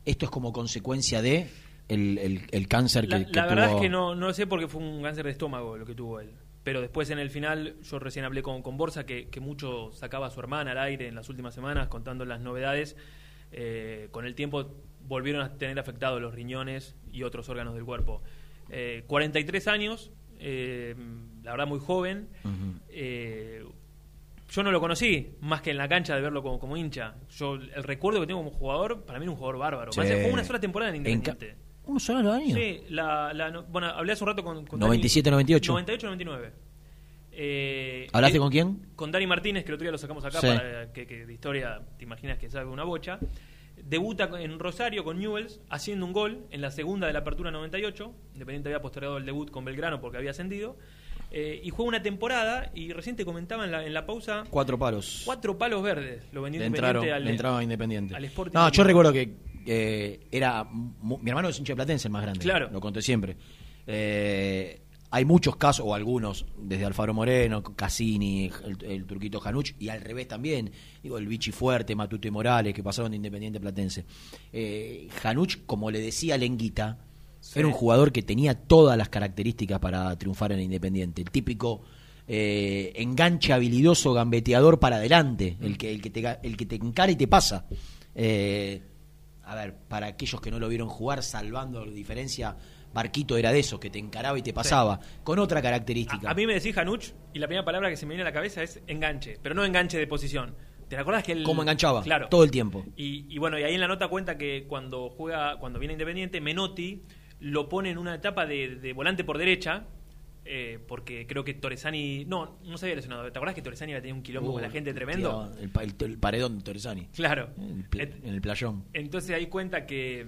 esto es como consecuencia de el, el- el cáncer que, La, que la verdad tuvo- es que no, no sé porque fue un cáncer de estómago lo que tuvo él. Pero después en el final, yo recién hablé con, con Borsa, que, que mucho sacaba a su hermana al aire en las últimas semanas contando las novedades. Eh, con el tiempo volvieron a tener afectados los riñones y otros órganos del cuerpo. Eh, 43 años, eh, la verdad muy joven. Eh, yo no lo conocí más que en la cancha de verlo como, como hincha. Yo el recuerdo que tengo como jugador, para mí era un jugador bárbaro. Más Fue una sola temporada en Independiente. ¿Un solo año? Sí, la, la- no- bueno, hablé hace un rato con, con 97, Dani- 98. 98, 99. Eh, ¿Hablaste con quién? Con Dani Martínez, que el otro día lo sacamos acá Sí. para que, que de historia te imaginas que sabe una bocha. Debuta en Rosario con Newells haciendo un gol en la segunda de la apertura 98. Independiente había postergado el debut con Belgrano porque había ascendido. Eh, y juega una temporada y recién te comentaba en la, en la pausa Cuatro palos. cuatro palos verdes. Lo vendió Independiente entraron, al, le entraba Independiente. al Sporting No, yo recuerdo que eh, era. mi hermano es hincha de Platense, el más grande. Claro. Lo conté siempre. Eh, hay muchos casos, o algunos, desde Alfaro Moreno, Cassini, el, el Turquito Januch, y al revés también. Digo, el Vichy Fuerte, Matute Morales, que pasaron de Independiente Platense. Eh, Januch, como le decía Lenguita, Sí. era un jugador que tenía todas las características para triunfar en Independiente. El típico eh, enganche habilidoso, gambeteador para adelante, el que, el que, te, el que te encara y te pasa. Eh, a ver, para aquellos que no lo vieron jugar, salvando la diferencia, Barquito era de esos, que te encaraba y te pasaba, con otra característica. A mí me decís Januch y la primera palabra que se me viene a la cabeza es enganche, pero no enganche de posición. ¿Te acordás que él ¿Cómo enganchaba? Claro. Todo el tiempo. Y, y bueno, y ahí en la nota cuenta que cuando juega, cuando viene Independiente, Menotti lo pone en una etapa de, de volante por derecha, eh, porque creo que Torresani, no, no se había lesionado. ¿Te acordás que Torresani había tenido un quilombo con la gente tremendo? Tiraba El, el- el paredón de Torresani. Claro. En el, en el playón. Entonces ahí cuenta que,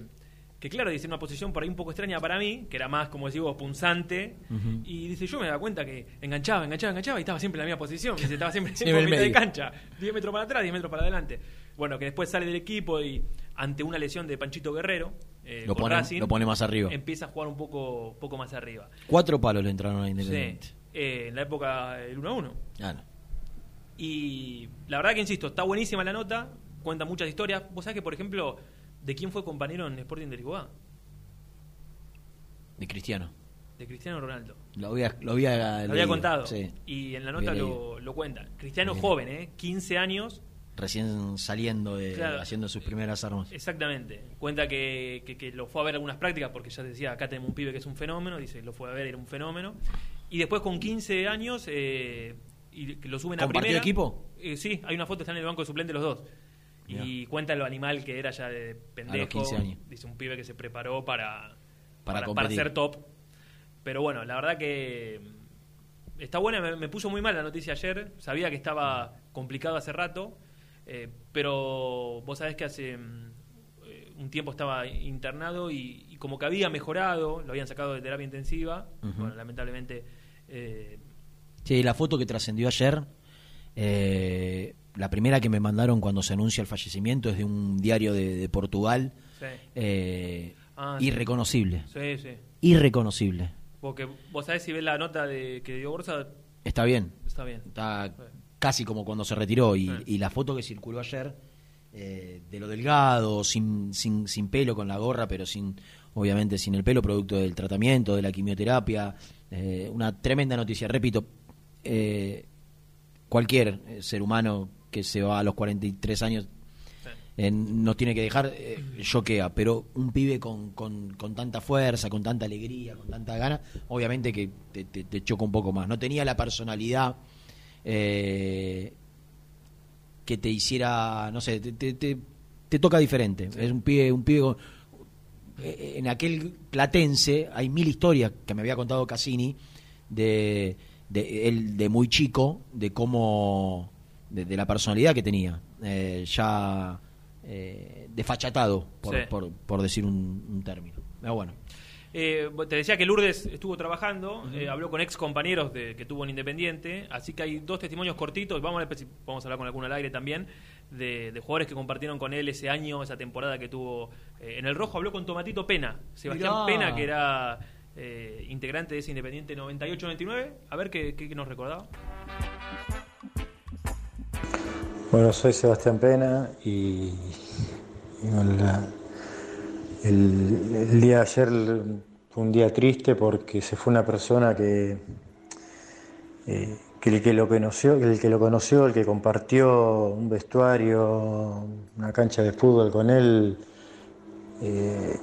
que claro, dice una posición por ahí un poco extraña para mí, que era más, como decís vos, punzante. Y dice, yo me daba cuenta que enganchaba, enganchaba, enganchaba y estaba siempre en la misma posición. Dice, estaba siempre, Siempre en el mitad de medio. cancha. 10 metros para atrás, 10 metros para adelante. Bueno, que después sale del equipo y ante una lesión de Panchito Guerrero, eh, Lo pone- Racing, lo pone más arriba. Empieza a jugar un poco, poco más arriba. Cuatro palos le entraron a Independiente. Sí, eh, en la época del 1 a 1. Ah, no. Y la verdad que insisto, está buenísima la nota, cuenta muchas historias. Vos sabés que, por ejemplo, ¿de quién fue compañero en Sporting de Lisboa? De Cristiano. De Cristiano Ronaldo. Lo había, lo había, Lo había leído, contado. sí. Y en la nota lo, lo cuenta. Cristiano Bien. joven, ¿eh? 15 años. Recién saliendo de. Claro. haciendo sus primeras armas. Exactamente. Cuenta que, que- que lo fue a ver algunas prácticas porque ya decía, acá tenemos un pibe que es un fenómeno. Dice, lo fue a ver, era un fenómeno. Y después con 15 años eh, y lo suben a ¿Compartió primera. equipo? Eh, sí, hay una foto, están en el banco de suplente los dos. Y cuenta lo animal que era ya de pendejo. 15 años. Dice un pibe que se preparó para, Para para, ser top. Pero bueno, la verdad que mm, está buena. Me, me puso muy mal la noticia ayer. Sabía que estaba complicado hace rato. Eh, pero vos sabés que hace mm, eh, un tiempo estaba internado y, y como que había mejorado, lo habían sacado de terapia intensiva. Bueno, lamentablemente. eh, Sí, la foto que trascendió ayer, eh, la primera que me mandaron cuando se anuncia el fallecimiento es de un diario de, de Portugal, Sí. eh, Ah, irreconocible. Sí, sí. Irreconocible. Porque vos sabés si ves la nota de que dio Borsa, Está bien. está bien. Está casi como cuando se retiró. Y, y la foto que circuló ayer, eh, de lo delgado, sin, sin, sin pelo, con la gorra, pero sin obviamente sin el pelo, producto del tratamiento, de la quimioterapia. eh, una tremenda noticia. Repito, eh, cualquier ser humano que se va a los 43 años nos tiene que dejar, choquea, pero un pibe con, con, con tanta fuerza, con tanta alegría, con tanta gana, obviamente que te, te- te choca un poco más. No tenía la personalidad eh, que te hiciera, no sé, te, te, te- te toca diferente. Es un pibe, un pibe con- eh, en aquel platense hay mil historias que me había contado Cassini de, de él de muy chico de cómo de, de la personalidad que tenía eh, ya eh, desfachatado por, Sí. por, por decir un, un término pero bueno Eh, te decía que Lourdes estuvo trabajando, eh, habló con ex compañeros de, que tuvo en Independiente, así que hay dos testimonios cortitos, vamos a, ver si vamos a hablar con alguno al aire también, de, de jugadores que compartieron con él ese año, esa temporada que tuvo eh, en el Rojo. Habló con Tomatito Pena, Sebastián Mirá. Pena, que era eh, integrante de ese Independiente 98-99, a ver qué, qué nos recordaba. Bueno, soy Sebastián Pena y, el, día de ayer fue un día triste porque se fue una persona que, eh, el que lo conoció, el que compartió un vestuario, una cancha de fútbol con él, eh,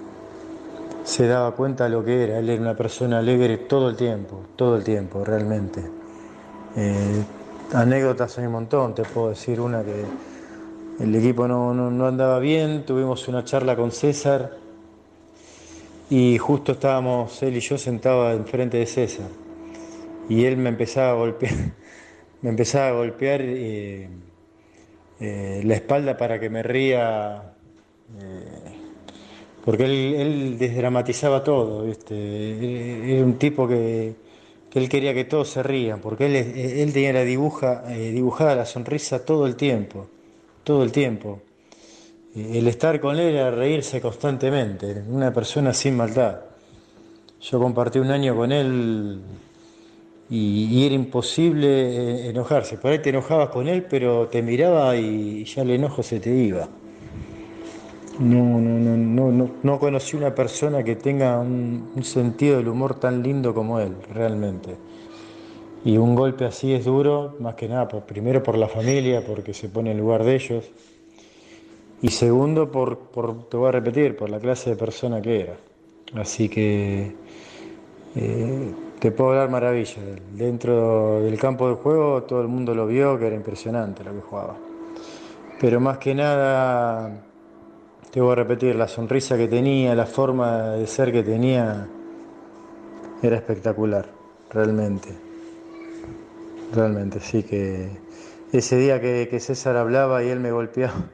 se daba cuenta de lo que era. Él era una persona alegre todo el tiempo, todo el tiempo, realmente. Eh, anécdotas hay un montón, te puedo decir una que el equipo no, no andaba bien, tuvimos una charla con César y justo estábamos él y yo sentados enfrente de César y él me empezaba a golpear, me empezaba a golpear eh, eh, la espalda para que me ría, eh, porque él, desdramatizaba todo, ¿viste? era un tipo que, que él quería que todos se rían, porque él, él tenía la dibuja, dibujada la sonrisa todo el tiempo, todo el tiempo. El estar con él era reírse constantemente, una persona sin maldad. Yo compartí un año con él y, era imposible eh, enojarse. Por ahí te enojabas con él, pero te miraba y ya el enojo se te iba. No, no, no, no, no conocí una persona que tenga un, sentido del humor tan lindo como él, realmente. Y un golpe así es duro, más que nada, primero por la familia, porque se pone en lugar de ellos. Y segundo, por, por, te voy a repetir, por la clase de persona que era. Así que eh, te puedo hablar maravilla. Dentro del campo de juego todo el mundo lo vio, que era impresionante lo que jugaba. Pero más que nada, te voy a repetir, la sonrisa que tenía, la forma de ser que tenía, era espectacular, realmente. Realmente, sí que ese día que, César hablaba y él me golpeaba,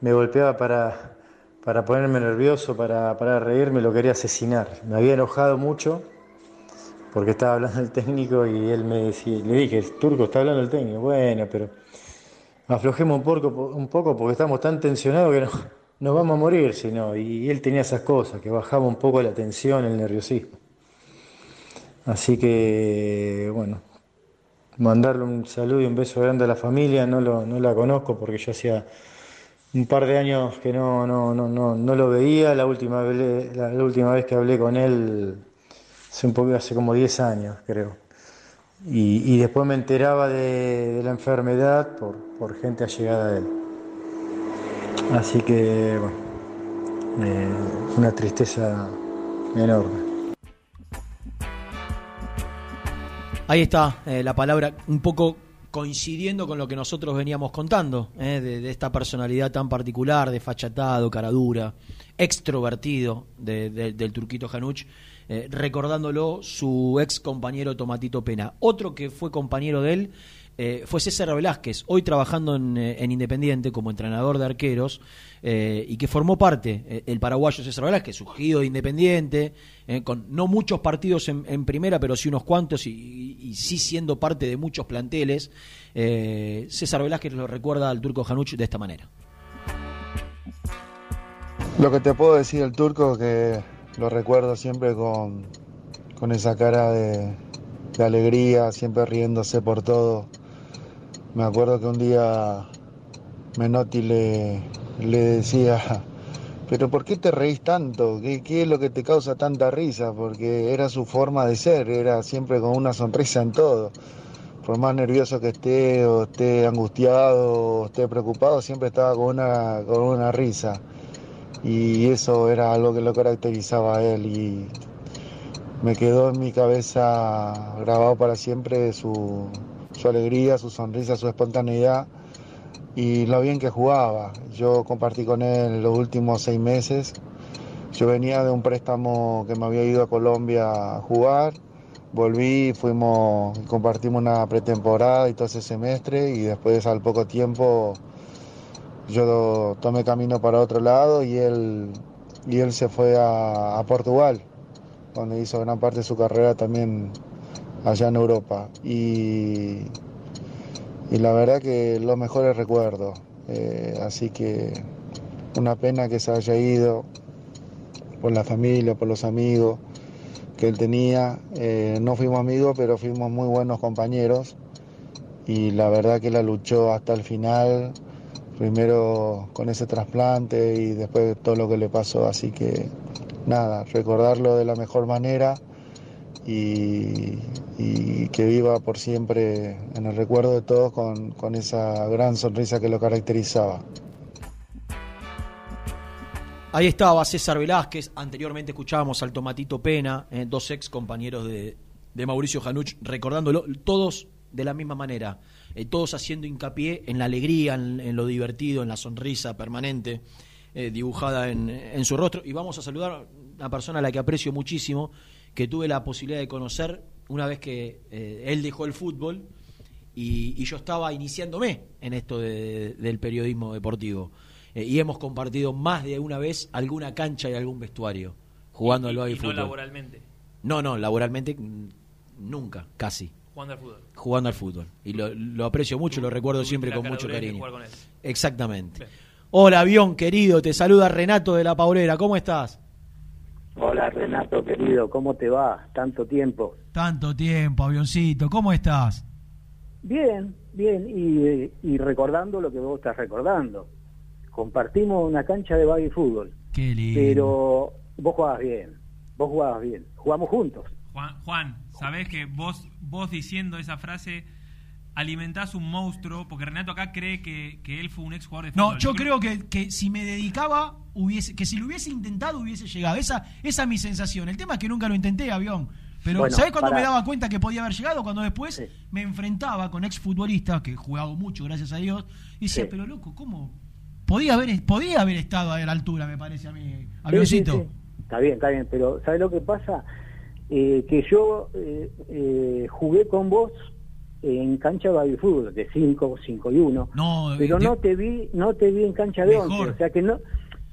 me golpeaba para, para ponerme nervioso, para, para reírme, lo quería asesinar. Me había enojado mucho porque estaba hablando el técnico y él me decía, le dije, Turco, está hablando el técnico, bueno, pero aflojemos un poco, un poco porque estamos tan tensionados que no, nos vamos a morir, si no. Y él tenía esas cosas, que bajaba un poco la tensión, el nerviosismo. Así que, bueno, mandarle un saludo y un beso grande a la familia, no, lo, no la conozco porque yo hacía un par de años que no, no, no, no, no lo veía, la última, la última vez que hablé con él hace, un poco, hace como 10 años, creo. Y, después me enteraba de, la enfermedad por, por, gente allegada a él. Así que, bueno, eh, una tristeza enorme. Ahí está eh, la palabra, un poco coincidiendo con lo que nosotros veníamos contando, eh, de, esta personalidad tan particular, de fachatado, caradura, extrovertido del turquito Januch. Eh, recordándolo su ex compañero Tomatito Pena. Otro que fue compañero de él eh, fue César Velázquez, hoy trabajando en, eh, Independiente como entrenador de arqueros y que formó parte, el paraguayo César Velázquez, surgido de Independiente, con no muchos partidos en, primera, pero sí unos cuantos y, sí siendo parte de muchos planteles. César Velázquez lo recuerda al turco Januch de esta manera. Lo que te puedo decir del turco que lo recuerdo siempre con, esa cara de, alegría, siempre riéndose por todo. Me acuerdo que un día Menotti le, le decía, pero ¿por qué te reís tanto? ¿Qué, ¿Qué, es lo que te causa tanta risa? Porque era su forma de ser, era siempre con una sonrisa en todo. Por más nervioso que esté, o esté angustiado, o esté preocupado, siempre estaba con una, con una risa y eso era algo que lo caracterizaba a él y me quedó en mi cabeza grabado para siempre su, alegría, su sonrisa, su espontaneidad y lo bien que jugaba. Yo compartí con él los últimos seis meses. Yo venía de un préstamo que me había ido a Colombia a jugar, volví, fuimos, compartimos una pretemporada y todo ese semestre y después al poco tiempo yo tomé camino para otro lado y él, y él se fue a, Portugal, donde hizo gran parte de su carrera también allá en Europa. Y, y la verdad que los mejores recuerdos. Eh, así que una pena que se haya ido por la familia, por los amigos que él tenía. Eh, no fuimos amigos, pero fuimos muy buenos compañeros. Y la verdad que la luchó hasta el final primero con ese trasplante y después todo lo que le pasó. Así que nada, recordarlo de la mejor manera y, que viva por siempre en el recuerdo de todos con, esa gran sonrisa que lo caracterizaba. Ahí estaba César Velázquez, anteriormente escuchábamos al Tomatito Pena, eh, dos ex compañeros de, de Mauricio Januch, recordándolo, todos de la misma manera eh, todos haciendo hincapié en la alegría, en, en lo divertido, en la sonrisa permanente eh, dibujada en, en su rostro. Y vamos a saludar a una persona a la que aprecio muchísimo, que tuve la posibilidad de conocer una vez que eh, él dejó el fútbol y, y yo estaba iniciándome en esto de- del periodismo deportivo. Eh, y hemos compartido más de una vez alguna cancha y algún vestuario jugando al baby y no fútbol. laboralmente, No, no, laboralmente nunca, casi. jugando al fútbol. Jugando al fútbol. Y lo, lo aprecio mucho, lo recuerdo siempre con mucho cariño. con él. Exactamente. Bien. Hola, avión querido, te saluda Renato de la Paulera, ¿cómo estás? Hola Renato, querido, ¿cómo te va? Tanto tiempo. Tanto tiempo, avioncito, ¿cómo estás? Bien, bien, y, y recordando lo que vos estás recordando. Compartimos una cancha de baby fútbol, Qué lindo. pero vos jugabas bien, vos jugabas bien, jugamos juntos. Juan, Juan, sabés que vos, vos diciendo esa frase alimentás un monstruo, porque Renato acá cree que, que él fue un ex jugador de fútbol. No, yo creo que, que si me dedicaba, hubiese, que si lo hubiese intentado, hubiese llegado. Esa, esa es mi sensación. El tema es que nunca lo intenté, avión. Pero Bueno, ¿sabés cuándo me daba cuenta que podía haber llegado? Cuando después me enfrentaba con ex futbolistas, que he jugado mucho, gracias a Dios, y decía, Sí. pero loco, ¿cómo? Podía haber, podía haber estado a la altura, me parece a mí, avioncito. sí, sí. Está bien, está bien, pero ¿sabes lo que pasa? Eh, que yo eh, eh, jugué con vos en cancha de baby fútbol, de 5, 5 y 1, No, pero de- no te vi no te vi en cancha de Mejor. 11, o sea que no...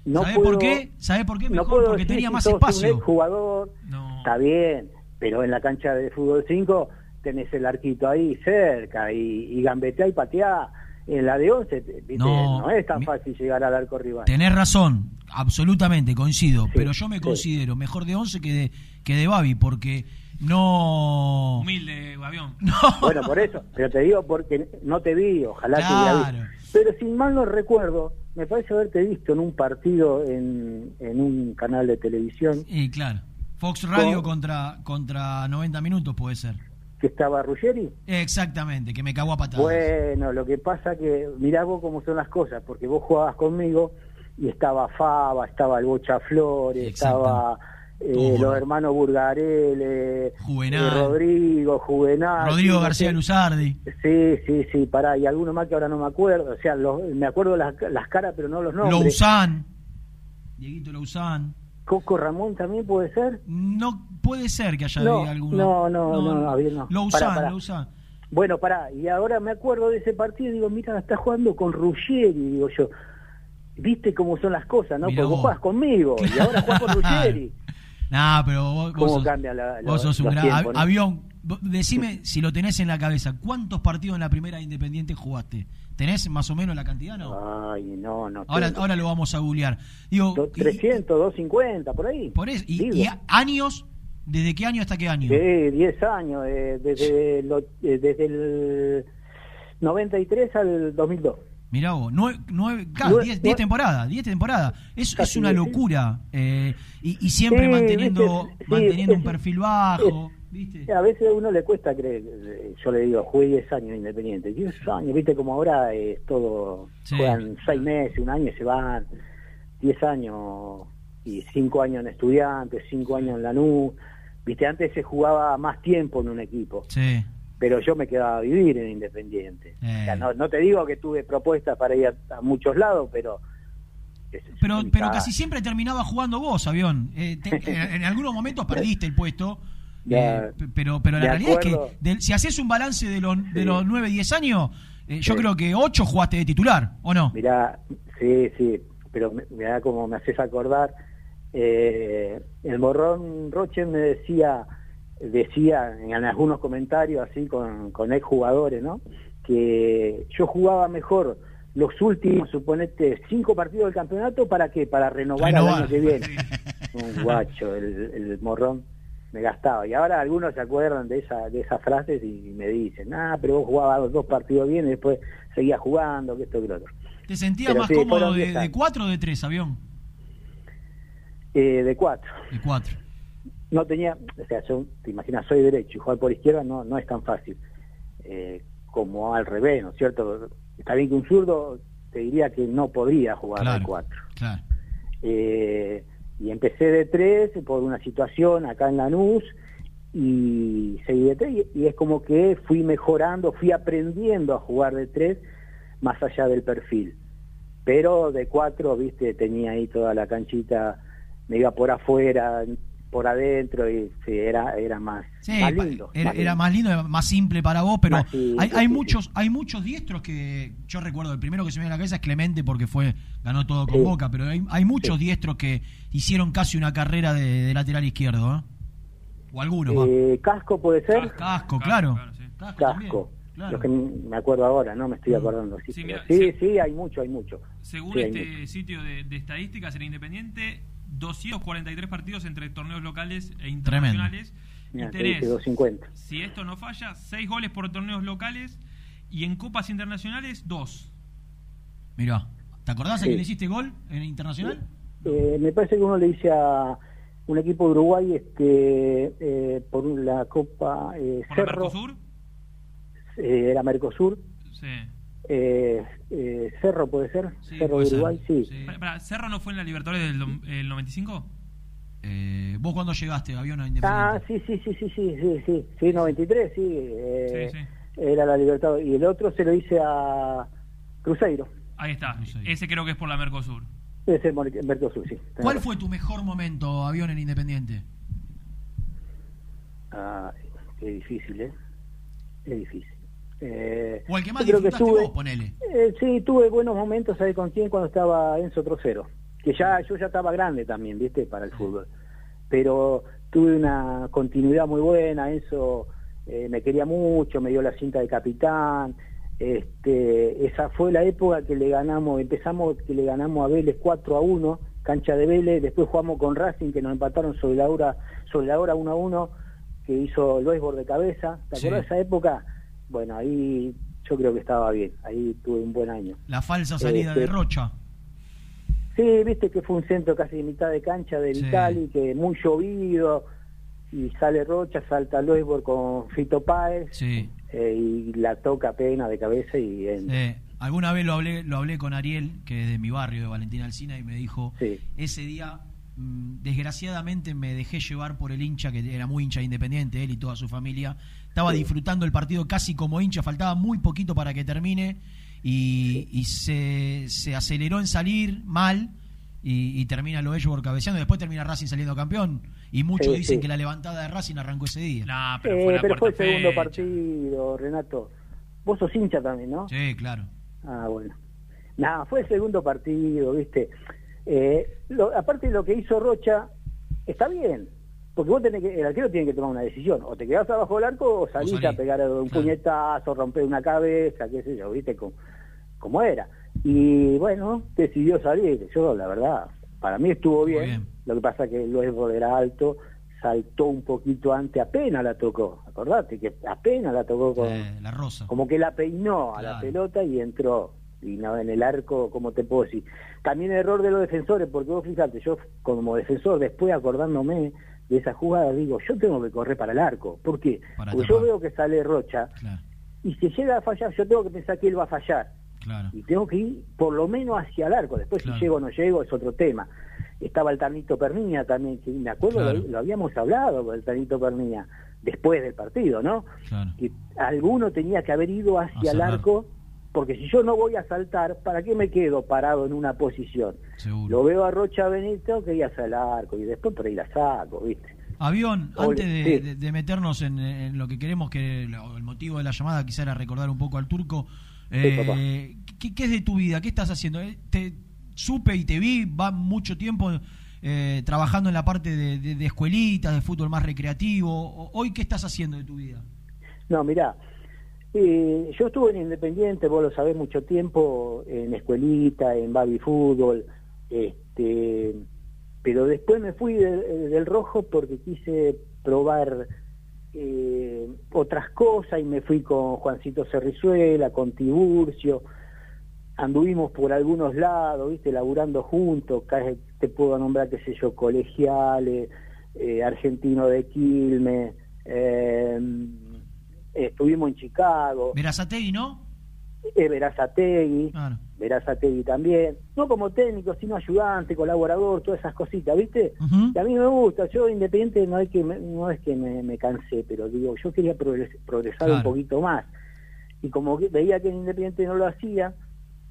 no ¿Sabés puedo- por qué? ¿Sabés por qué? no Mejor, puedo porque tenía más espacio. Un jugador, está bien, pero en la cancha de fútbol 5 tenés el arquito ahí cerca y, y gambetea y patea. En la de 11, te- viste, No, no, es tan fácil llegar al arco rival. Tenés razón, absolutamente, coincido, pero yo me sí. considero mejor de 11 que de, que de Babi, porque no... Humilde, avión. Bueno, por eso, pero te digo porque no te vi, ojalá te hubiera Claro. visto. Pero sin mal no recuerdo, me parece haberte visto en un partido en, en un canal de televisión Y claro, Fox Radio Con- contra, contra 90 minutos puede ser. que estaba Ruggeri. Exactamente, que me cagó a patadas. Bueno, lo que pasa que mirá vos cómo son las cosas, porque vos jugabas conmigo y estaba Fava, estaba el Bocha Flores, estaba eh, los hermanos Burgarel, Juvenal. Rodrigo, Juvenal. Rodrigo sí, García sé. Luzardi. Sí, sí, sí, pará, y alguno más que ahora no me acuerdo, o sea, los- me acuerdo las, las caras pero no los nombres. Lousán. Dieguito Lousán. Coco Ramón también puede ser. No puede ser que haya No, alguno. no, no, no, no, había- no. Lousán, Pará, pará. Lousán. Bueno, pará, y ahora me acuerdo de ese partido y digo, mira, está jugando con Ruggeri, digo yo. Viste cómo son las cosas, ¿no? Mirá Porque vos conmigo y ahora juegas con Ruggeri. Nah, pero vos, vos ¿Cómo sos, cambia la- vos los- sos un gran tiempos, av- no? avión. Decime si lo tenés en la cabeza. ¿Cuántos partidos en la primera Independiente jugaste? ¿Tenés más o menos la cantidad, no? Ay, no, no. Ahora, tengo. ahora lo vamos a googlear. Digo, Do- 300, 250, por ahí. por eso, y, y años, ¿desde qué año hasta qué año? Sí, 10 años, eh, desde, lo- eh, desde el 93 al 2002. Mirá vos, nueve, nueve, claro, diez, diez temporadas, diez temporadas. Es, es una locura. eh, y, y siempre Sí, manteniendo, viste, sí, manteniendo un es- perfil bajo. A veces a uno le cuesta creer, eh, yo le digo, jugué 10 años independiente, 10 años, viste como ahora es todo, Sí. juegan 6 meses, un año y se van, 10 años y 5 años en estudiantes, 5 años en Lanús, viste, antes se jugaba más tiempo en un equipo, Sí. Pero yo me quedaba a vivir en Independiente. Eh. O sea, no, no te digo que tuve propuestas para ir a, a muchos lados, pero... es Pero, pero ca- casi siempre terminaba jugando vos, avión. Eh, te- en, en algunos momentos perdiste el puesto. Ya, eh, pero pero la realidad acuerdo. es que si haces un balance de los, de los 9, 10 años, eh, yo Sí. creo que 8 jugaste de titular, ¿o no? Mirá, sí, sí, pero me- mirá como me haces acordar, eh, el morrón Roche me decía, decía en algunos comentarios así con, con exjugadores, ¿no? Que yo jugaba mejor los últimos, suponete, cinco partidos del campeonato, ¿para qué? Para renovar, Renovar. al año que viene. Un guacho, el, el morrón me gastaba. Y ahora algunos se acuerdan de esa de esas frases y me dicen, ah, pero vos jugabas los dos partidos bien y después seguías jugando, que esto que lo otro. ¿Te sentías Pero más sí, cómodo de, 10 de años. 4 o de 3, avión? Eh, de cuatro. De 4. No tenía, o sea, yo, te imaginas, soy derecho y jugar por izquierda no, no es tan fácil eh, como al revés, ¿no es cierto? Está bien que un zurdo te diría que no podría jugar de cuatro. Claro. Eh, y empecé de tres por una situación acá en Lanús y seguí de tres y, y es como que fui mejorando, fui aprendiendo a jugar de tres más allá del perfil. Pero de cuatro, viste, tenía ahí toda la canchita, me iba por afuera, por adentro y sí, era, era más, Sí, más pa- lindo. era, más era lindo. más lindo, más simple para vos, pero simple, hay, hay sí. muchos hay muchos diestros que yo recuerdo, el primero que se me viene a la cabeza es Clemente porque fue ganó todo con Sí. Boca, pero hay, hay muchos diestros que hicieron casi una carrera de, de lateral izquierdo, ¿eh? O algunos más. Eh, casco puede ser. Casco, claro. Casco. claro. Lo que me acuerdo ahora, no me estoy acordando. Sí, Sí, pero mira, sí, se- sí, hay mucho, hay mucho. Según este mucho. sitio de, de estadísticas, el Independiente, 243 partidos entre torneos locales e Tremendo. internacionales. Y Mira, te tenés, dije 250. si esto no falla, 6 goles por torneos locales y en copas internacionales, 2. Mirá, ¿te acordás a Sí. que le hiciste gol en Internacional? Eh, me parece que uno le dice a un equipo de Uruguay este, eh, por la Copa eh, ¿Por la Cerro. Mercosur? Eh, era Mercosur. Sí. Eh, Cerro puede ser. Sí, Cerro puede de ser. Uruguay, sí. Pará, ¿Cerro no fue en la Libertadores del el 95? Eh, ¿Vos cuándo llegaste, avión a Ah, Independiente? sí, sí, sí, sí, sí, sí, sí, sí, 93, sí, eh, Sí, sí. era la Libertad. Y el otro se lo hice a Cruzeiro, Ahí está. Ese creo que es por la Mercosur. ese es Mercosur, sí. ¿Cuál fue tu mejor momento, avión en Independiente? Ah, qué difícil, ¿eh? Es difícil. Eh, O el que más creo que disfrutaste tuve- vos, ponele. Eh, sí, tuve buenos momentos, ¿sabes con quién? Cuando estaba Enzo Trocero. Que ya yo ya estaba grande también, ¿viste? Para el fútbol. Pero tuve una continuidad muy buena. Enzo eh, me quería mucho, me dio la cinta de capitán. Este, esa fue la época que le ganamos, empezamos que le ganamos a Vélez 4 a 1, cancha de Vélez. Después jugamos con Racing, que nos empataron sobre la hora, sobre la hora 1 a 1, que hizo Luisbor de cabeza. ¿Te Sí. acuerdas de esa época? Bueno, ahí yo creo que estaba bien. Ahí tuve un buen año. La falsa salida Este, de Rocha. Sí, viste que fue un centro casi de mitad de cancha de Sí. Vitali, que muy llovido, y sale Rocha, salta Loisbor con Fito Páez, Sí. eh, y la toca pena de cabeza y Eh, alguna vez lo hablé, lo hablé con Ariel, que es de mi barrio, de Valentina Alcina, y me dijo, ese día, mm, desgraciadamente me dejé llevar por el hincha, que era muy hincha de independiente, él y toda su familia. Estaba Sí. disfrutando el partido casi como hincha, faltaba muy poquito para que termine, y, y se, se aceleró en salir mal, y, y termina lo ellos cabeceando, después termina Racing saliendo campeón, y muchos Sí, dicen sí. que la levantada de Racing arrancó ese día. Nah, Eh, pero fue el segundo partido, Renato. Vos sos hincha también, ¿no? Sí, claro. Ah, bueno. Nada, fue el segundo partido, ¿viste? Eh, lo- aparte de lo que hizo Rocha, está bien. Porque vos tenés que, el arquero tiene que tomar una decisión. O te quedás abajo del arco o salís salí. a pegar un puñetazo, romper una cabeza, qué sé yo, ¿viste? Como, como era. Y bueno, decidió salir. Yo, la verdad, para mí estuvo bien. Lo que pasa que luego era alto, saltó un poquito antes, apenas la tocó. Acordate que apenas la tocó con, Eh, la rosa. como que la peinó a la Claro. pelota y entró. Y no, en el arco, como te puedo decir. También error de los defensores, porque vos fíjate, yo como defensor, después acordándome de esa jugada, digo, yo tengo que correr para el arco. ¿Por qué? Para porque yo veo que sale Rocha Claro. y si llega a fallar, yo tengo que pensar que él va a fallar. Claro. Y tengo que ir por lo menos hacia el arco. Después Claro. si llego o no llego es otro tema. Estaba el Tanito Perniña también, que me acuerdo, lo, lo habíamos hablado, el Tanito Perniña, después del partido, ¿no? Que alguno tenía que haber ido hacia el arco, porque si yo no voy a saltar, ¿para qué me quedo parado en una posición? Seguro. Lo veo a Rocha Benito que hacia el arco y después por ahí la saco, ¿viste? Avión, antes de, sí. de- de meternos en, en lo que queremos, que el motivo de la llamada quizá era recordar un poco al turco, eh, ¿qué, qué es de tu vida? ¿Qué estás haciendo? Eh, Te supe y te vi, va mucho tiempo eh, trabajando en la parte de, de- de escuelitas, de fútbol más recreativo. Hoy, ¿qué estás haciendo de tu vida? No, mirá, eh, yo estuve en Independiente, vos lo sabés, mucho tiempo, en escuelita, en baby fútbol, este, pero después me fui del, del rojo porque quise probar eh, otras cosas y me fui con Juancito Cerrizuela, con Tiburcio, anduvimos por algunos lados, viste, laburando juntos, ca- te puedo nombrar, qué sé yo, colegiales, eh, argentino de Quilmes, eh, estuvimos en Chicago, Verazategui, ¿no? eh, Verazategui, Claro. Verazategui también, no como técnico, sino ayudante, colaborador, todas esas cositas, ¿viste? Y a mí me gusta, yo Independiente no es que me, no es que me, me cansé, pero digo, yo quería progres- progresar un poquito más. Y como que veía que en Independiente no lo hacía,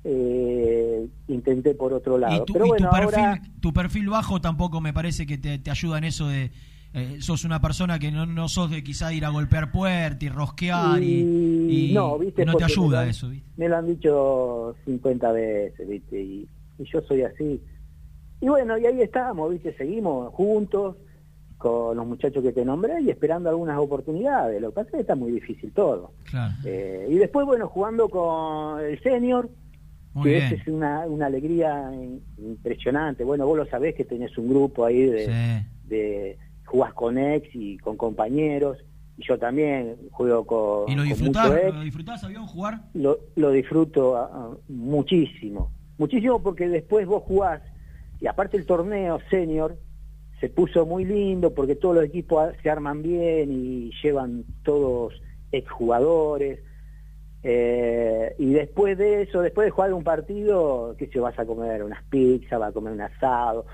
eh, intenté por otro lado. Y tu, pero y bueno, tu perfil, ahora tu perfil bajo tampoco me parece que te, te ayuda en eso de... eh, sos una persona que no, no sos de quizá ir a golpear puertas y rosquear y, y no, ¿viste? no te me lo ayuda han- eso. ¿viste? Me lo han dicho 50 veces, ¿viste? Y, y yo soy así. Y bueno, y ahí estamos, ¿viste? Seguimos juntos con los muchachos que te nombré y esperando algunas oportunidades. Lo que pasa es que está muy difícil todo. Claro. Eh, y después, bueno, jugando con el senior, Muy que bien. es una, una alegría impresionante. Bueno, vos lo sabés que tenés un grupo ahí de, Sí. de jugás con ex y con compañeros. Y yo también juego con, ¿Y lo con disfrutás, mucho ex lo disfrutás, avión, jugar? lo, lo disfruto ah, ah, muchísimo. Muchísimo porque después vos jugás, y aparte el torneo senior se puso muy lindo porque todos los equipos se arman bien y llevan todos exjugadores. Eh, y después de eso, después de jugar un partido, que se vas a comer unas pizzas, vas a comer un asado.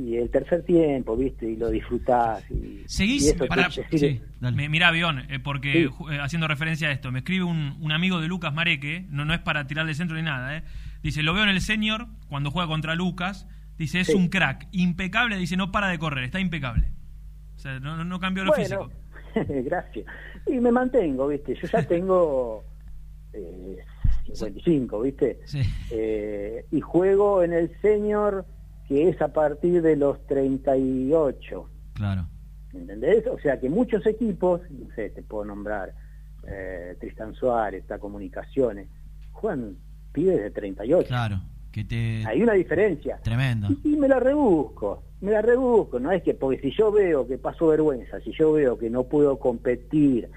Y el tercer tiempo, ¿viste? Y lo disfrutás. Y, Seguís, y eso te- para, me, mira avión, eh, porque Sí. eh, haciendo referencia a esto, me escribe un, un amigo de Lucas Mareque, no, no es para tirarle centro ni nada, eh. dice, lo veo en el senior cuando juega contra Lucas, dice, es Sí. un crack, impecable, dice, no para de correr, está impecable. O sea, no, no- cambió lo Bueno, físico. gracias. Y me mantengo, ¿viste? Yo ya tengo eh, 55, ¿viste? Eh, y juego en el senior, que es a partir de los 38. Claro. ¿Entendés? O sea que muchos equipos, no sé, te puedo nombrar eh, Tristan Suárez, está Comunicaciones, juegan pibes de 38. Claro, que te... Hay una diferencia. Tremendo. Y me la rebusco, me la rebusco, no es que, porque si yo veo que paso vergüenza, si yo veo que no puedo competir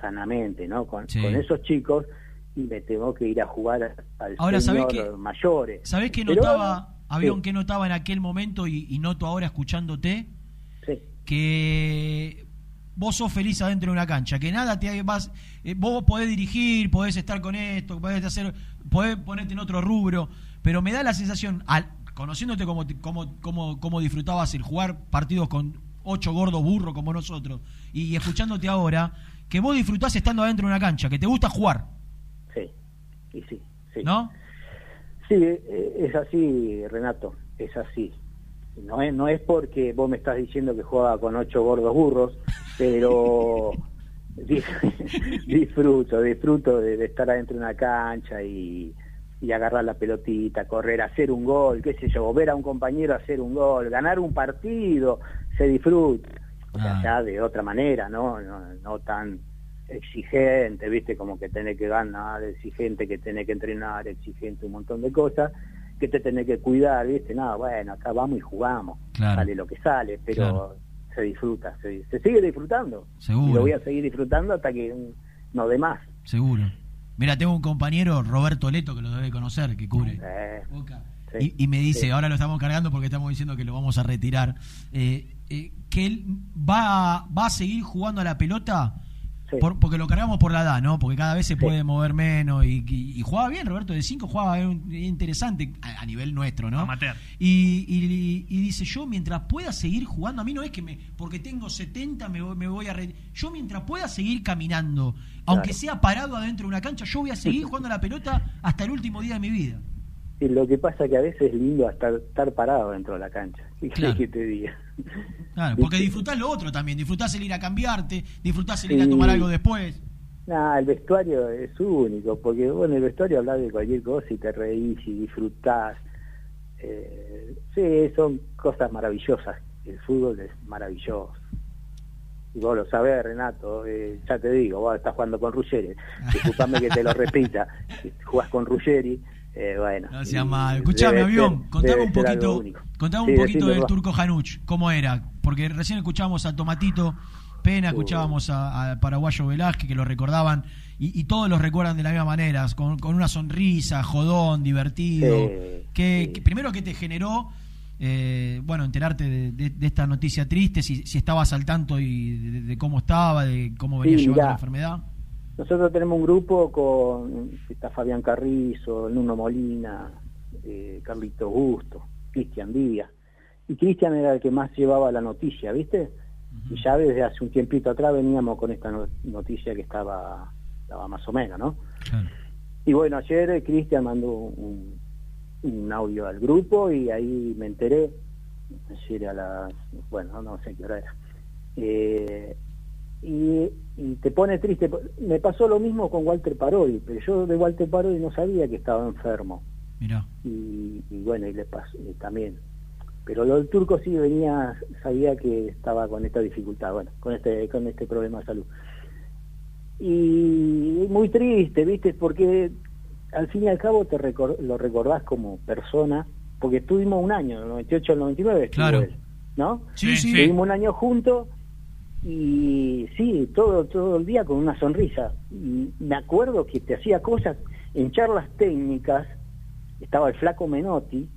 sanamente, ¿no? Con, Sí. con esos chicos, y me tengo que ir a jugar al Ahora, ¿sabés senior qué? mayores. ¿Sabés Pero, notaba, avión, sí. qué notaba en aquel momento y, y noto ahora escuchándote? Sí. Que vos sos feliz adentro de una cancha, que nada te vas, eh, vos podés dirigir, podés estar con esto, podés hacer, podés ponerte en otro rubro, pero me da la sensación, al, conociéndote como, como, como, como disfrutabas el jugar partidos con ocho gordos burros como nosotros, y escuchándote ahora, que vos disfrutás estando adentro de una cancha, que te gusta jugar, Sí, y sí, sí. ¿no? Sí, eh, es así, Renato, es así. No es, no es porque vos me estás diciendo que juega con ocho gordos burros, pero di- disfruto, disfruto de, de estar adentro de una cancha y, y agarrar la pelotita, correr, hacer un gol, qué sé yo, ver a un compañero hacer un gol, ganar un partido, se disfruta. O sea, ya de otra manera, ¿no? No, no tan exigente, ¿viste? Como que tenés que ganar, exigente que tenés que entrenar, exigente un montón de cosas, que te tenés que cuidar, ¿viste? Nada, bueno, acá vamos y jugamos, Claro. sale lo que sale, pero Claro. se disfruta, se, se sigue disfrutando. Seguro. Y lo voy a seguir disfrutando hasta que no dé más. Seguro. Mira, tengo un compañero, Roberto Leto, que lo debe conocer, que cubre. Eh, Y, y me dice, sí. ahora lo estamos cargando porque estamos diciendo que lo vamos a retirar, eh, eh, que él va, va a seguir jugando a la pelota por- porque lo cargamos por la edad, ¿no? Porque cada vez se puede mover menos y, y- y jugaba bien, Roberto, de 5 jugaba era un- era interesante a, a nivel nuestro, ¿no? Amateur. Y, y- y dice, yo mientras pueda seguir jugando, a mí no es que me, porque tengo 70 me voy, me voy a... re- Yo mientras pueda seguir caminando, aunque Claro. sea parado adentro de una cancha, yo voy a seguir jugando a la pelota hasta el último día de mi vida. Y lo que pasa que a veces es lindo hasta estar parado dentro de la cancha. ¿Qué Claro. querés que te diga? Claro, porque disfrutás lo otro también, disfrutás el ir a cambiarte, disfrutás el ir a tomar algo después. Nah, el vestuario es único, porque bueno, el vestuario habla de cualquier cosa y te reís y disfrutás. Eh, sí, son cosas maravillosas. El fútbol es maravilloso. Y vos lo sabés, Renato, eh, ya te digo, vos estás jugando con Ruggeri. Disculpame que te lo repita. Si jugás con Ruggeri, eh, bueno. No mal. Escuchame, debe avión, contame un poquito, contame Sí, un poquito del. Turco Januch, cómo era, porque recién escuchábamos a Tomatito Pena, escuchábamos a- paraguayo Velázquez, que lo recordaban, y, y todos los recuerdan de la misma manera, con, con una sonrisa, jodón, divertido. Sí, que, que primero que te generó, eh, bueno, enterarte de, de- de esta noticia triste, si, si estabas al tanto y de, de cómo estaba, de cómo venía llevando mirá. la enfermedad. Nosotros tenemos un grupo con está Fabián Carrizo, Nuno Molina, eh, Carlito Gusto, Cristian Díaz. Y Cristian era el que más llevaba la noticia, ¿viste? Y ya desde hace un tiempito atrás veníamos con esta no- noticia que estaba, estaba más o menos, ¿no? Y bueno, ayer eh, Cristian mandó un, un audio al grupo y ahí me enteré, ayer a las, bueno, no sé qué hora era. Eh, y, y te pone triste. Me pasó lo mismo con Walter Parodi, pero yo de Walter Parodi no sabía que estaba enfermo. Mirá. Y, y bueno, y le pasó y también. Pero lo del turco sí venía, sabía que estaba con esta dificultad, bueno, con este, con este problema de salud. Y muy triste, ¿viste? Porque al fin y al cabo te recor- lo recordás como persona, porque estuvimos un año, del 98 al 99, estuvo Claro. él, ¿no? Sí, sí. Estuvimos un año juntos y sí, todo, todo el día con una sonrisa. Y me acuerdo que te hacía cosas en charlas técnicas, estaba el flaco Menotti,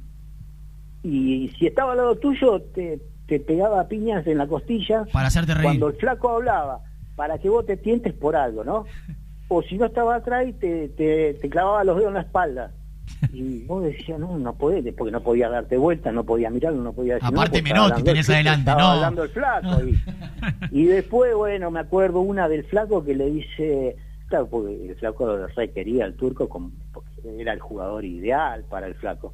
y si estaba al lado tuyo te, te pegaba piñas en la costilla Para hacerte reír. cuando el flaco hablaba, para que vos te tientes por algo, ¿no? O si no estaba atrás y te, te, te clavaba los dedos en la espalda. Y vos decías, no, no podés, porque no podía darte vuelta, no podía mirarlo, no podía decir Aparte no, Menotti tenés adelante, estaba no. hablando el flaco. Y, y después, bueno, me acuerdo una del flaco que le dice, claro, porque el flaco requería al turco como, porque era el jugador ideal para el flaco.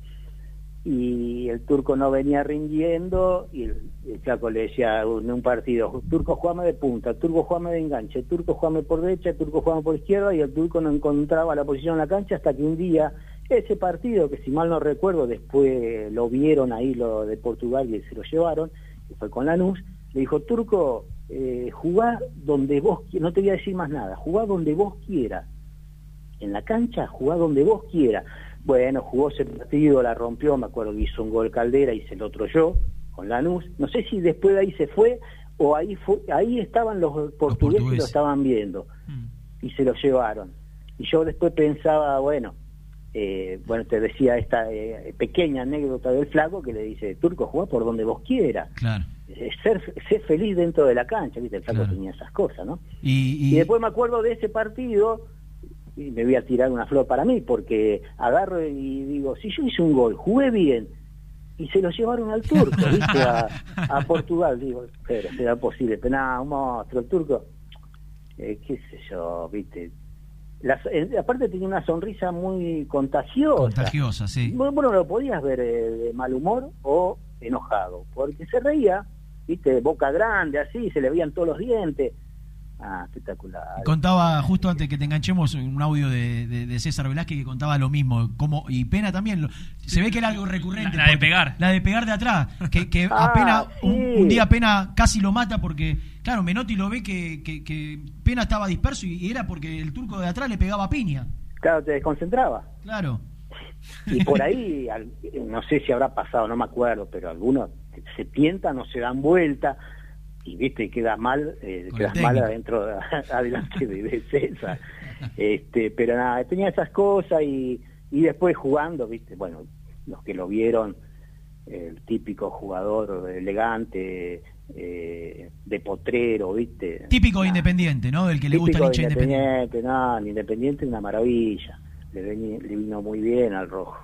Y el turco no venía rindiendo y el, flaco le decía en un partido, turco jugame de punta, turco jugame de enganche, turco jugame por derecha, turco jugame por izquierda y el turco no encontraba la posición en la cancha hasta que un día ese partido, que si mal no recuerdo, después lo vieron ahí lo de Portugal y se lo llevaron, que fue con Lanús, le dijo, Turco, eh, jugá donde vos no te voy a decir más nada, jugá donde vos quieras. En la cancha, jugá donde vos quieras. Bueno, jugó ese partido, la rompió, me acuerdo que hizo un gol Caldera, hice el otro yo, con Lanús. No sé si después de ahí se fue o ahí fue, ahí estaban los portugueses, y lo estaban viendo y se lo llevaron. Y yo después pensaba, bueno, eh, bueno, te decía esta eh, pequeña anécdota del flaco que le dice, Turco, jugá por donde vos quieras. Claro. Eh, ser, ser feliz dentro de la cancha, ¿viste? El flaco tenía esas cosas, ¿no? Y, Y después me acuerdo de ese partido y me voy a tirar una flor para mí porque agarro y digo, si yo hice un gol, jugué bien y se lo llevaron al turco, ¿viste? A, a Portugal, digo, pero será posible, pero nada, un monstruo, el turco, eh, qué sé yo, ¿viste? La- eh, aparte tenía una sonrisa muy contagiosa. Contagiosa, sí. Bueno, bueno, lo podías ver eh, de mal humor o enojado, porque se reía, ¿viste? Boca grande, así, se le veían todos los dientes. Ah, espectacular. Contaba justo antes que te enganchemos un audio de, de- de César Velázquez que contaba lo mismo. Como, y Pena también. lo- se ve que era algo recurrente. La- la de pegar. La de pegar de atrás. Que, que Ah, apenas, un, sí. un día Pena casi lo mata porque, claro, Menotti lo ve que, que- que Pena estaba disperso y, y era porque el turco de atrás le pegaba piña. Claro, te desconcentraba. Claro. Y por ahí, al- no sé si habrá pasado, no me acuerdo, pero algunos se tientan o se dan vuelta y viste, quedas mal, eh, quedas el mal adentro, adelante de, de César. Este, pero nada, tenía esas cosas y, y después jugando, viste, bueno, los que lo vieron, el típico jugador elegante, eh, de potrero, viste. Típico de Independiente, ¿no? Del que le gusta el Típico Independiente. Independiente, no, el Independiente es una maravilla, le, veni- le vino muy bien al rojo.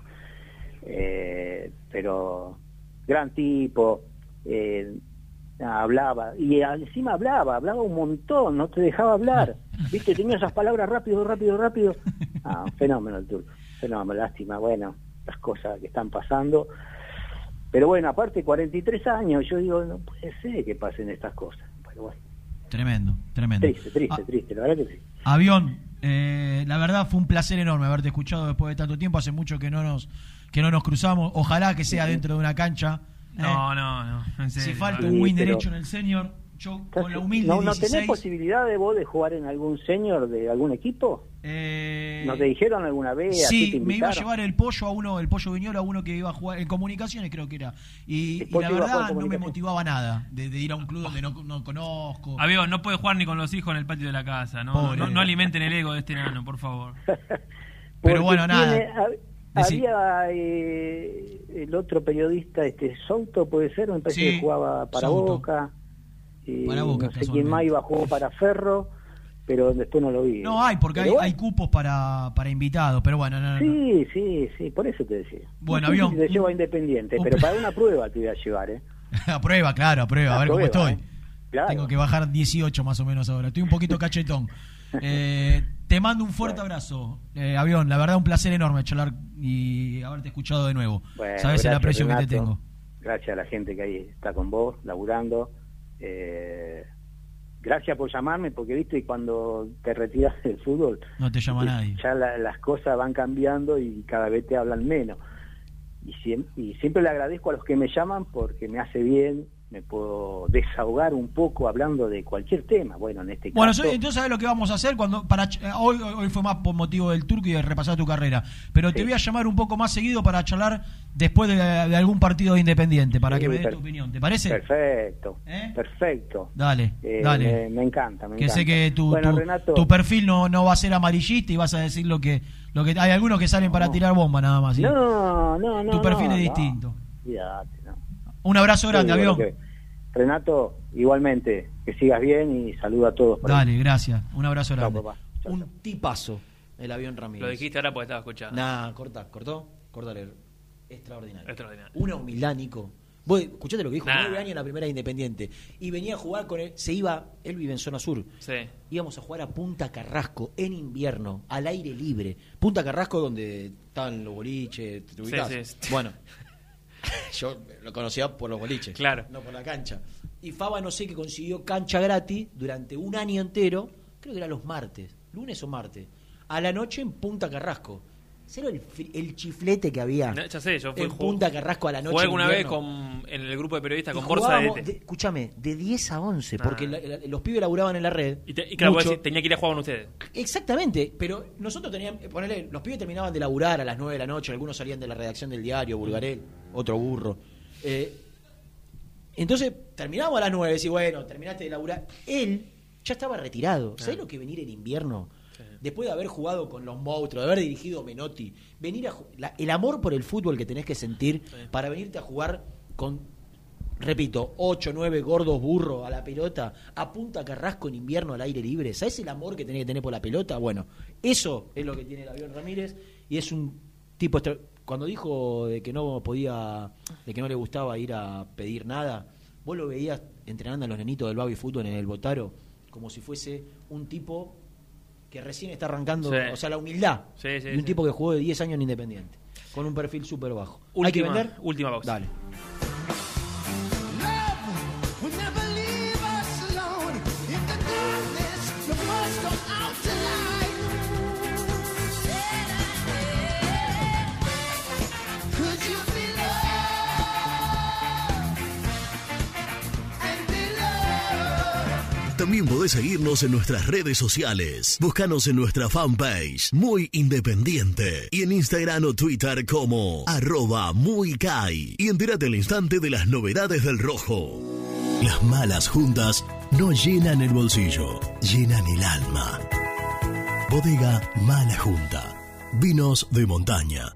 Eh, pero gran tipo, eh, hablaba, y encima hablaba, hablaba un montón, no te dejaba hablar, viste, tenía esas palabras rápido, rápido, rápido. Ah, fenómeno el turco, fenómeno, lástima, bueno, las cosas que están pasando. Pero bueno, aparte 43 años, yo digo, no puede ser que pasen estas cosas. Pero bueno, Tremendo, tremendo. triste, triste, triste, la verdad que sí. Avión, eh, la verdad fue un placer enorme haberte escuchado después de tanto tiempo. Hace mucho que no nos que no nos cruzamos. Ojalá que sea dentro de una cancha. ¿Eh? No, no, no. En Si serio, falta no. un win pero- derecho en el senior, yo con la humilde ¿No, ¿No 16. tenés posibilidad de vos de jugar en algún senior de algún equipo? ¿No te dijeron alguna vez? te Eh, Sí, me iba a llevar el pollo a uno, el pollo Viñolo a uno que iba a jugar en comunicaciones, creo que era. Y, y la verdad no me motivaba nada de, de ir a un club donde no, no conozco. Avión, no puede jugar ni con los hijos en el patio de la casa. No, no, no alimenten el ego de este enano, por favor. Pero bueno, nada. tiene- Decí. había eh, el otro periodista, este Souto, puede ser, me parece Sí, que jugaba para Souto. Boca. eh, Para Boca, no sé quién más iba a jugar para Ferro. pero después no lo vi. No hay, porque hay, Pero bueno, hay cupos para, para invitados, pero bueno, no, no, no. Sí, sí, sí, por eso te decía. Bueno, avión, te llevo a Independiente, pero para una prueba te voy a llevar, ¿eh? a prueba, claro, a prueba, a A ver cómo estoy. ¿eh? Claro. Tengo que bajar 18 más o menos ahora. Estoy un poquito cachetón. Eh, te mando un fuerte abrazo, eh, avión. La verdad, un placer enorme charlar y haberte escuchado de nuevo. Bueno, Sabes el aprecio que te tengo. Gracias a la gente que ahí está con vos, laburando. Eh, gracias por llamarme, porque viste, cuando te retiras del fútbol, No te llama nadie. ya la- las cosas van cambiando y cada vez te hablan menos. Y, siem- y siempre le agradezco a los que me llaman porque me hace bien, me puedo desahogar un poco hablando de cualquier tema. Bueno, en este Bueno, caso... soy- entonces sabes lo que vamos a hacer cuando para eh, hoy, hoy fue más por motivo del turco y de repasar tu carrera, pero te voy a llamar un poco más seguido para charlar después de, de algún partido de Independiente para Sí, que me des tu opinión. ¿Te parece? Perfecto, perfecto. Dale, Eh, dale. Me, me encanta, me que encanta. sé que tu, Bueno, tu, Renato, tu perfil no, no va a ser amarillista y vas a decir lo que lo que hay algunos que salen para tirar bomba nada más. ¿sí? No, no, no. Tu perfil no, es distinto. No. Un abrazo grande, avión. que- Renato, igualmente, que sigas bien y saludo a todos. por ahí. Dale, gracias. Un abrazo Chao, grande. Un tipazo el avión Ramírez. Lo dijiste ahora porque estaba escuchando. Nah, corta, cortó, córtale. Extraordinario. Extraordinario. Una humildad, Nico. Vos escuchate lo que dijo, Nah. nueve años en la primera Independiente. Y venía a jugar con él, se iba, él vive en zona sur. Sí. Íbamos a jugar a Punta Carrasco en invierno, al aire libre. Punta Carrasco donde estaban los boliches, ¿te ubicás? Sí, sí. Bueno, yo lo conocía por los boliches. Claro. No por la cancha. Y Faba no sé que consiguió cancha gratis durante un año entero, creo que era los martes, lunes o martes, a la noche en Punta Carrasco. ¿Cero el, el chiflete que había No, ya sé, yo fui en Punta Carrasco a la noche? Jugué alguna vez con, en el grupo de periodistas Y con Borsa de Escúchame, de 10 a 11, porque Ah. la- la- los pibes laburaban en la red. Y, te- y claro, tenía que ir a jugar con ustedes. Exactamente, pero nosotros teníamos, ponele, los pibes terminaban de laburar a las 9 de la noche, algunos salían de la redacción del diario, Bulgarel, otro burro. Eh, entonces terminábamos a las 9, y bueno, terminaste de laburar. Él ya estaba retirado. ¿Sabes lo que venir en invierno? Después de haber jugado con los monstruos, de haber dirigido Menotti, venir a la- el amor por el fútbol que tenés que sentir para venirte a jugar con, repito, 8, 9 gordos burros a la pelota, a Punta Carrasco en invierno al aire libre. ¿Sabes el amor que tenés que tener por la pelota? Bueno, eso es lo que tiene el avión Ramírez y es un tipo cuando dijo de que no podía, de que no le gustaba ir a pedir nada, vos lo veías entrenando a los nenitos del baby fútbol en el Botaro como si fuese un tipo que recién está arrancando, Sí. o sea, la humildad Sí, sí, de un tipo que jugó de 10 años en Independiente, con un perfil súper bajo. ¿Hay que vender? última pausa. Dale. También podés seguirnos en nuestras redes sociales. Búscanos en nuestra fanpage, Muy Independiente. Y en Instagram o Twitter como arroba muy Kai. Y entérate al instante de las novedades del rojo. Las malas juntas no llenan el bolsillo, llenan el alma. Bodega Mala Junta. Vinos de montaña.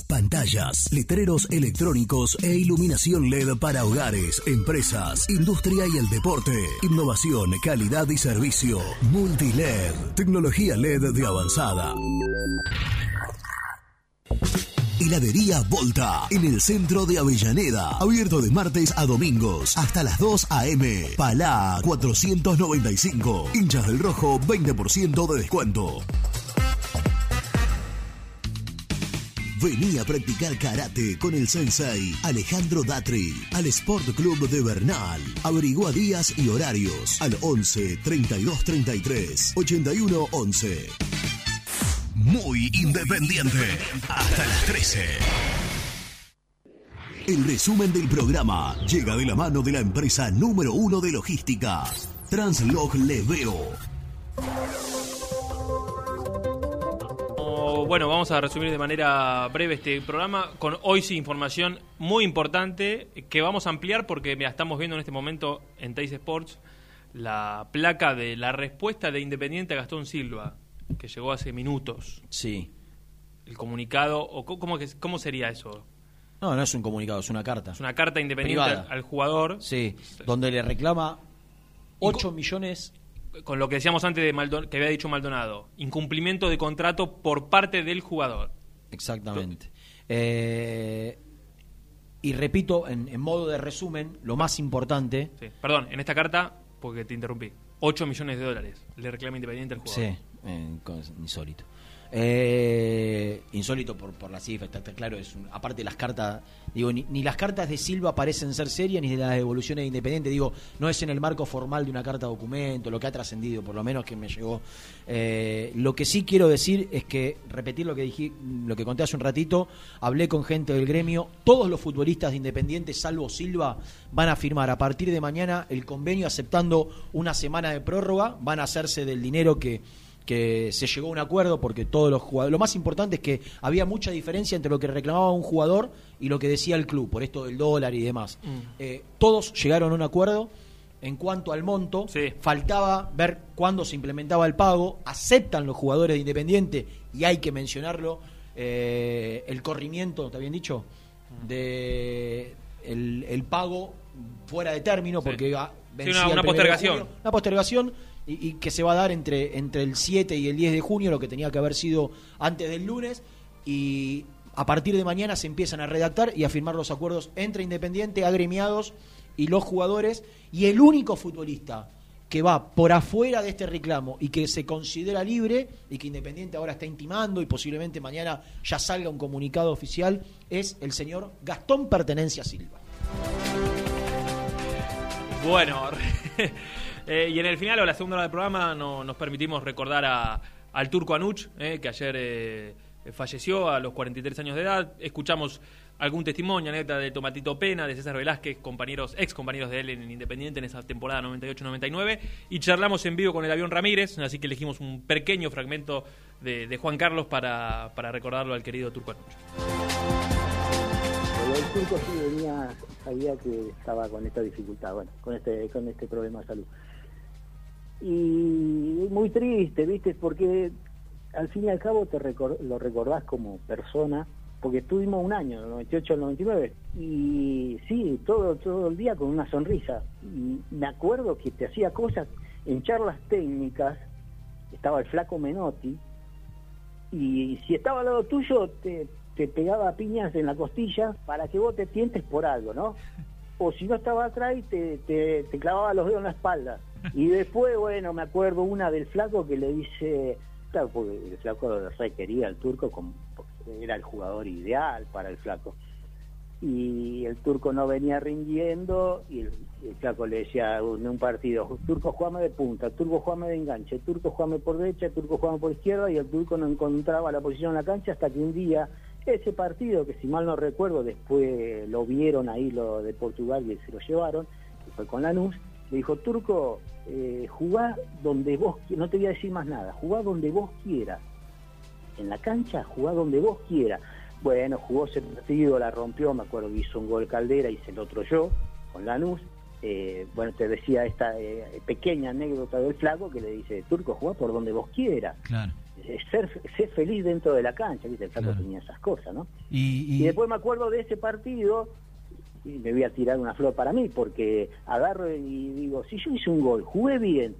Pantallas, letreros electrónicos e iluminación LED para hogares, empresas, industria y el deporte. Innovación, calidad y servicio. Multiled, tecnología LED de avanzada. Heladería Volta, en el centro de Avellaneda. Abierto de martes a domingos, hasta las 2 a.m. Palá 495. Hinchas del Rojo, 20% de descuento. Vení a practicar karate con el sensei Alejandro Datri al Sport Club de Bernal. Averigua días y horarios al 11 32 33 81 11. Muy independiente. Hasta las 13. El resumen del programa llega de la mano de la empresa número uno de logística, Translog Leveo. Bueno, vamos a resumir de manera breve este programa con hoy sí información muy importante que vamos a ampliar porque mira, estamos viendo en este momento en Teis Sports la placa de la respuesta de Independiente a Gastón Silva, que llegó hace minutos. Sí. El comunicado, o ¿cómo, cómo sería eso? No, no es un comunicado, es una carta. Es una carta independiente Privada. al jugador. Sí, donde le reclama 8 millones. Con lo que decíamos antes de Maldon- que había dicho Maldonado, incumplimiento de contrato por parte del jugador. Exactamente. Eh, y repito, en, en modo de resumen, lo más importante. Sí. Perdón, en esta carta, porque te interrumpí, 8 millones de dólares le reclama Independiente al jugador. Sí, eh, insólito. Eh, insólito por, por la cifra, claro. Es un- aparte las cartas, digo, ni, las cartas de Silva parecen ser serias, ni de las devoluciones de Independiente. Digo, no es en el marco formal de una carta documento, lo que ha trascendido, por lo menos que me llegó. Eh, lo que sí quiero decir es que, repetir lo que dije, lo que conté hace un ratito, hablé con gente del gremio, todos los futbolistas de Independiente, salvo Silva, van a firmar a partir de mañana el convenio aceptando una semana de prórroga, van a hacerse del dinero que que se llegó a un acuerdo porque todos los jugadores. Lo más importante es que había mucha diferencia entre lo que reclamaba un jugador y lo que decía el club, por esto del dólar y demás. Mm. Eh, todos llegaron a un acuerdo. En cuanto al monto, faltaba ver cuándo se implementaba el pago. Aceptan los jugadores de Independiente, y hay que mencionarlo, eh, el corrimiento, ¿te habían dicho? De el, el pago fuera de término, porque ah, vencía una- el una de postergación. Una postergación y, que se va a dar entre, entre el 7 y el 10 de junio, lo que tenía que haber sido antes del lunes. Y a partir de mañana se empiezan a redactar y a firmar los acuerdos entre Independiente, agremiados y los jugadores. Y el único futbolista que va por afuera de este reclamo y que se considera libre y que Independiente ahora está intimando y posiblemente mañana ya salga un comunicado oficial es el señor Gastón Pertenencia Silva. Bueno, eh, y en el final o la segunda hora del programa no- nos permitimos recordar a, al turco Anuch, eh, que ayer eh, falleció a los 43 años de edad. Escuchamos algún testimonio, anécdota de Tomatito Pena, de César Velázquez, compañeros, ex compañeros de él en Independiente en esa temporada 98-99, y charlamos en vivo con el avión Ramírez, así que elegimos un pequeño fragmento de, de Juan Carlos para, para recordarlo al querido Turco Anucho. Pero el turco sí venía, sabía que estaba con esta dificultad, bueno, con este, con este problema de salud. Y muy triste, ¿viste? Porque al fin y al cabo te recor- lo recordás como persona, porque estuvimos un año, del 98 al 99, y sí, todo, todo el día con una sonrisa. Y me acuerdo que te hacía cosas en charlas técnicas, estaba el flaco Menotti, y si estaba al lado tuyo te, te pegaba piñas en la costilla para que vos te tientes por algo, ¿no? O si no estaba atrás y te, te, te clavaba los dedos en la espalda. Y después, bueno, me acuerdo una del flaco que le dice, claro, porque el flaco requería al turco como era el jugador ideal para el flaco. Y el turco no venía rindiendo y el, el flaco le decía en un partido, turco jugame de punta, turco jugame de enganche, turco jugame por derecha, turco jugame por izquierda y el turco no encontraba la posición en la cancha hasta que un día ese partido, que si mal no recuerdo, después lo vieron ahí lo de Portugal y se lo llevaron, que fue con Lanús, le dijo, Turco, eh, jugá donde vos, no te voy a decir más nada, jugá donde vos quieras. En la cancha, jugá donde vos quieras. Bueno, jugó ese partido, la rompió, me acuerdo que hizo un gol Caldera, hice el otro yo, con Lanús. Eh, bueno, te decía esta eh, pequeña anécdota del flaco que le dice, Turco, jugá por donde vos quieras. Claro. Eh, Ser, ser feliz dentro de la cancha, ¿viste? El flaco tenía esas cosas, ¿no? Y, Y después me acuerdo de ese partido me voy a tirar una flor para mí porque agarro y digo, si yo hice un gol, jugué bien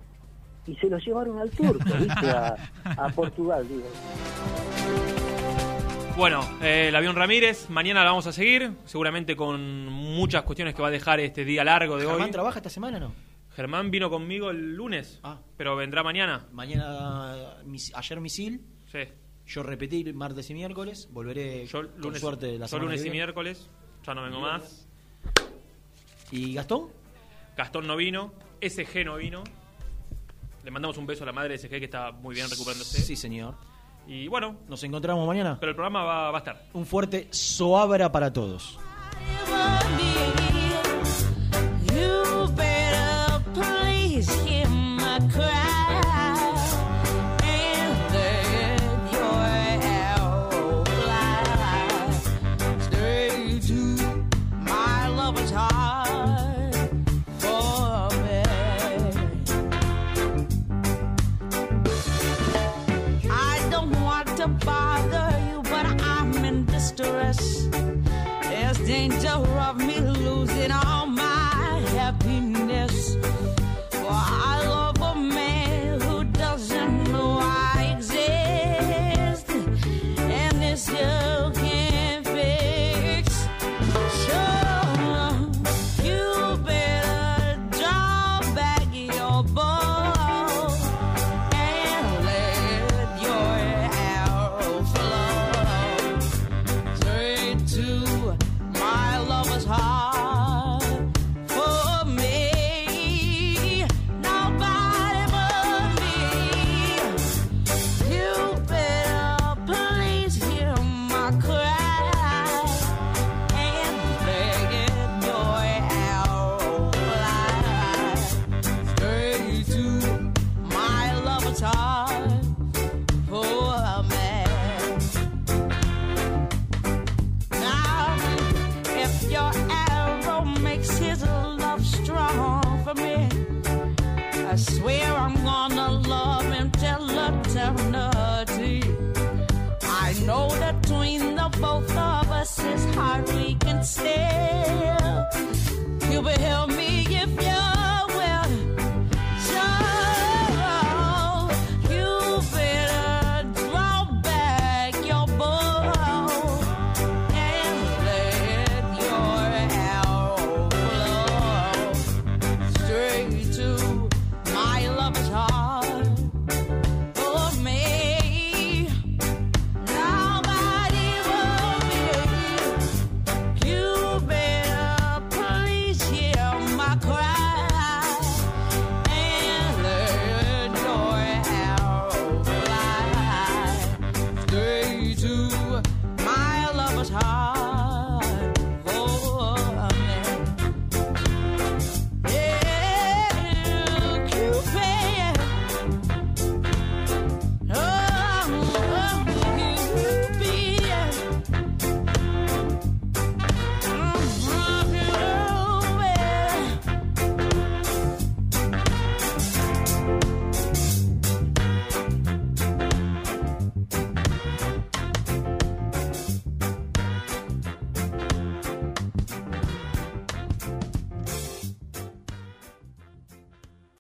y se lo llevaron al turco, ¿viste? A, a Portugal, digo. Bueno, eh, el avión Ramírez, mañana la vamos a seguir, seguramente con muchas cuestiones que va a dejar este día largo de ¿Germán hoy. trabaja esta semana o no? Germán vino conmigo el lunes, pero vendrá mañana. Mañana, mis- ayer misil. Sí. Yo repetí martes y miércoles. Volveré Yo con lunes, suerte la yo semana lunes que y viene. miércoles, ya no vengo más. ¿Y Gastón? Gastón no vino, SG no vino. Le mandamos un beso a la madre de SG que está muy bien recuperándose. Sí, señor. Y bueno, Nos encontramos mañana. pero el programa va, va a estar. Un fuerte soabra para todos.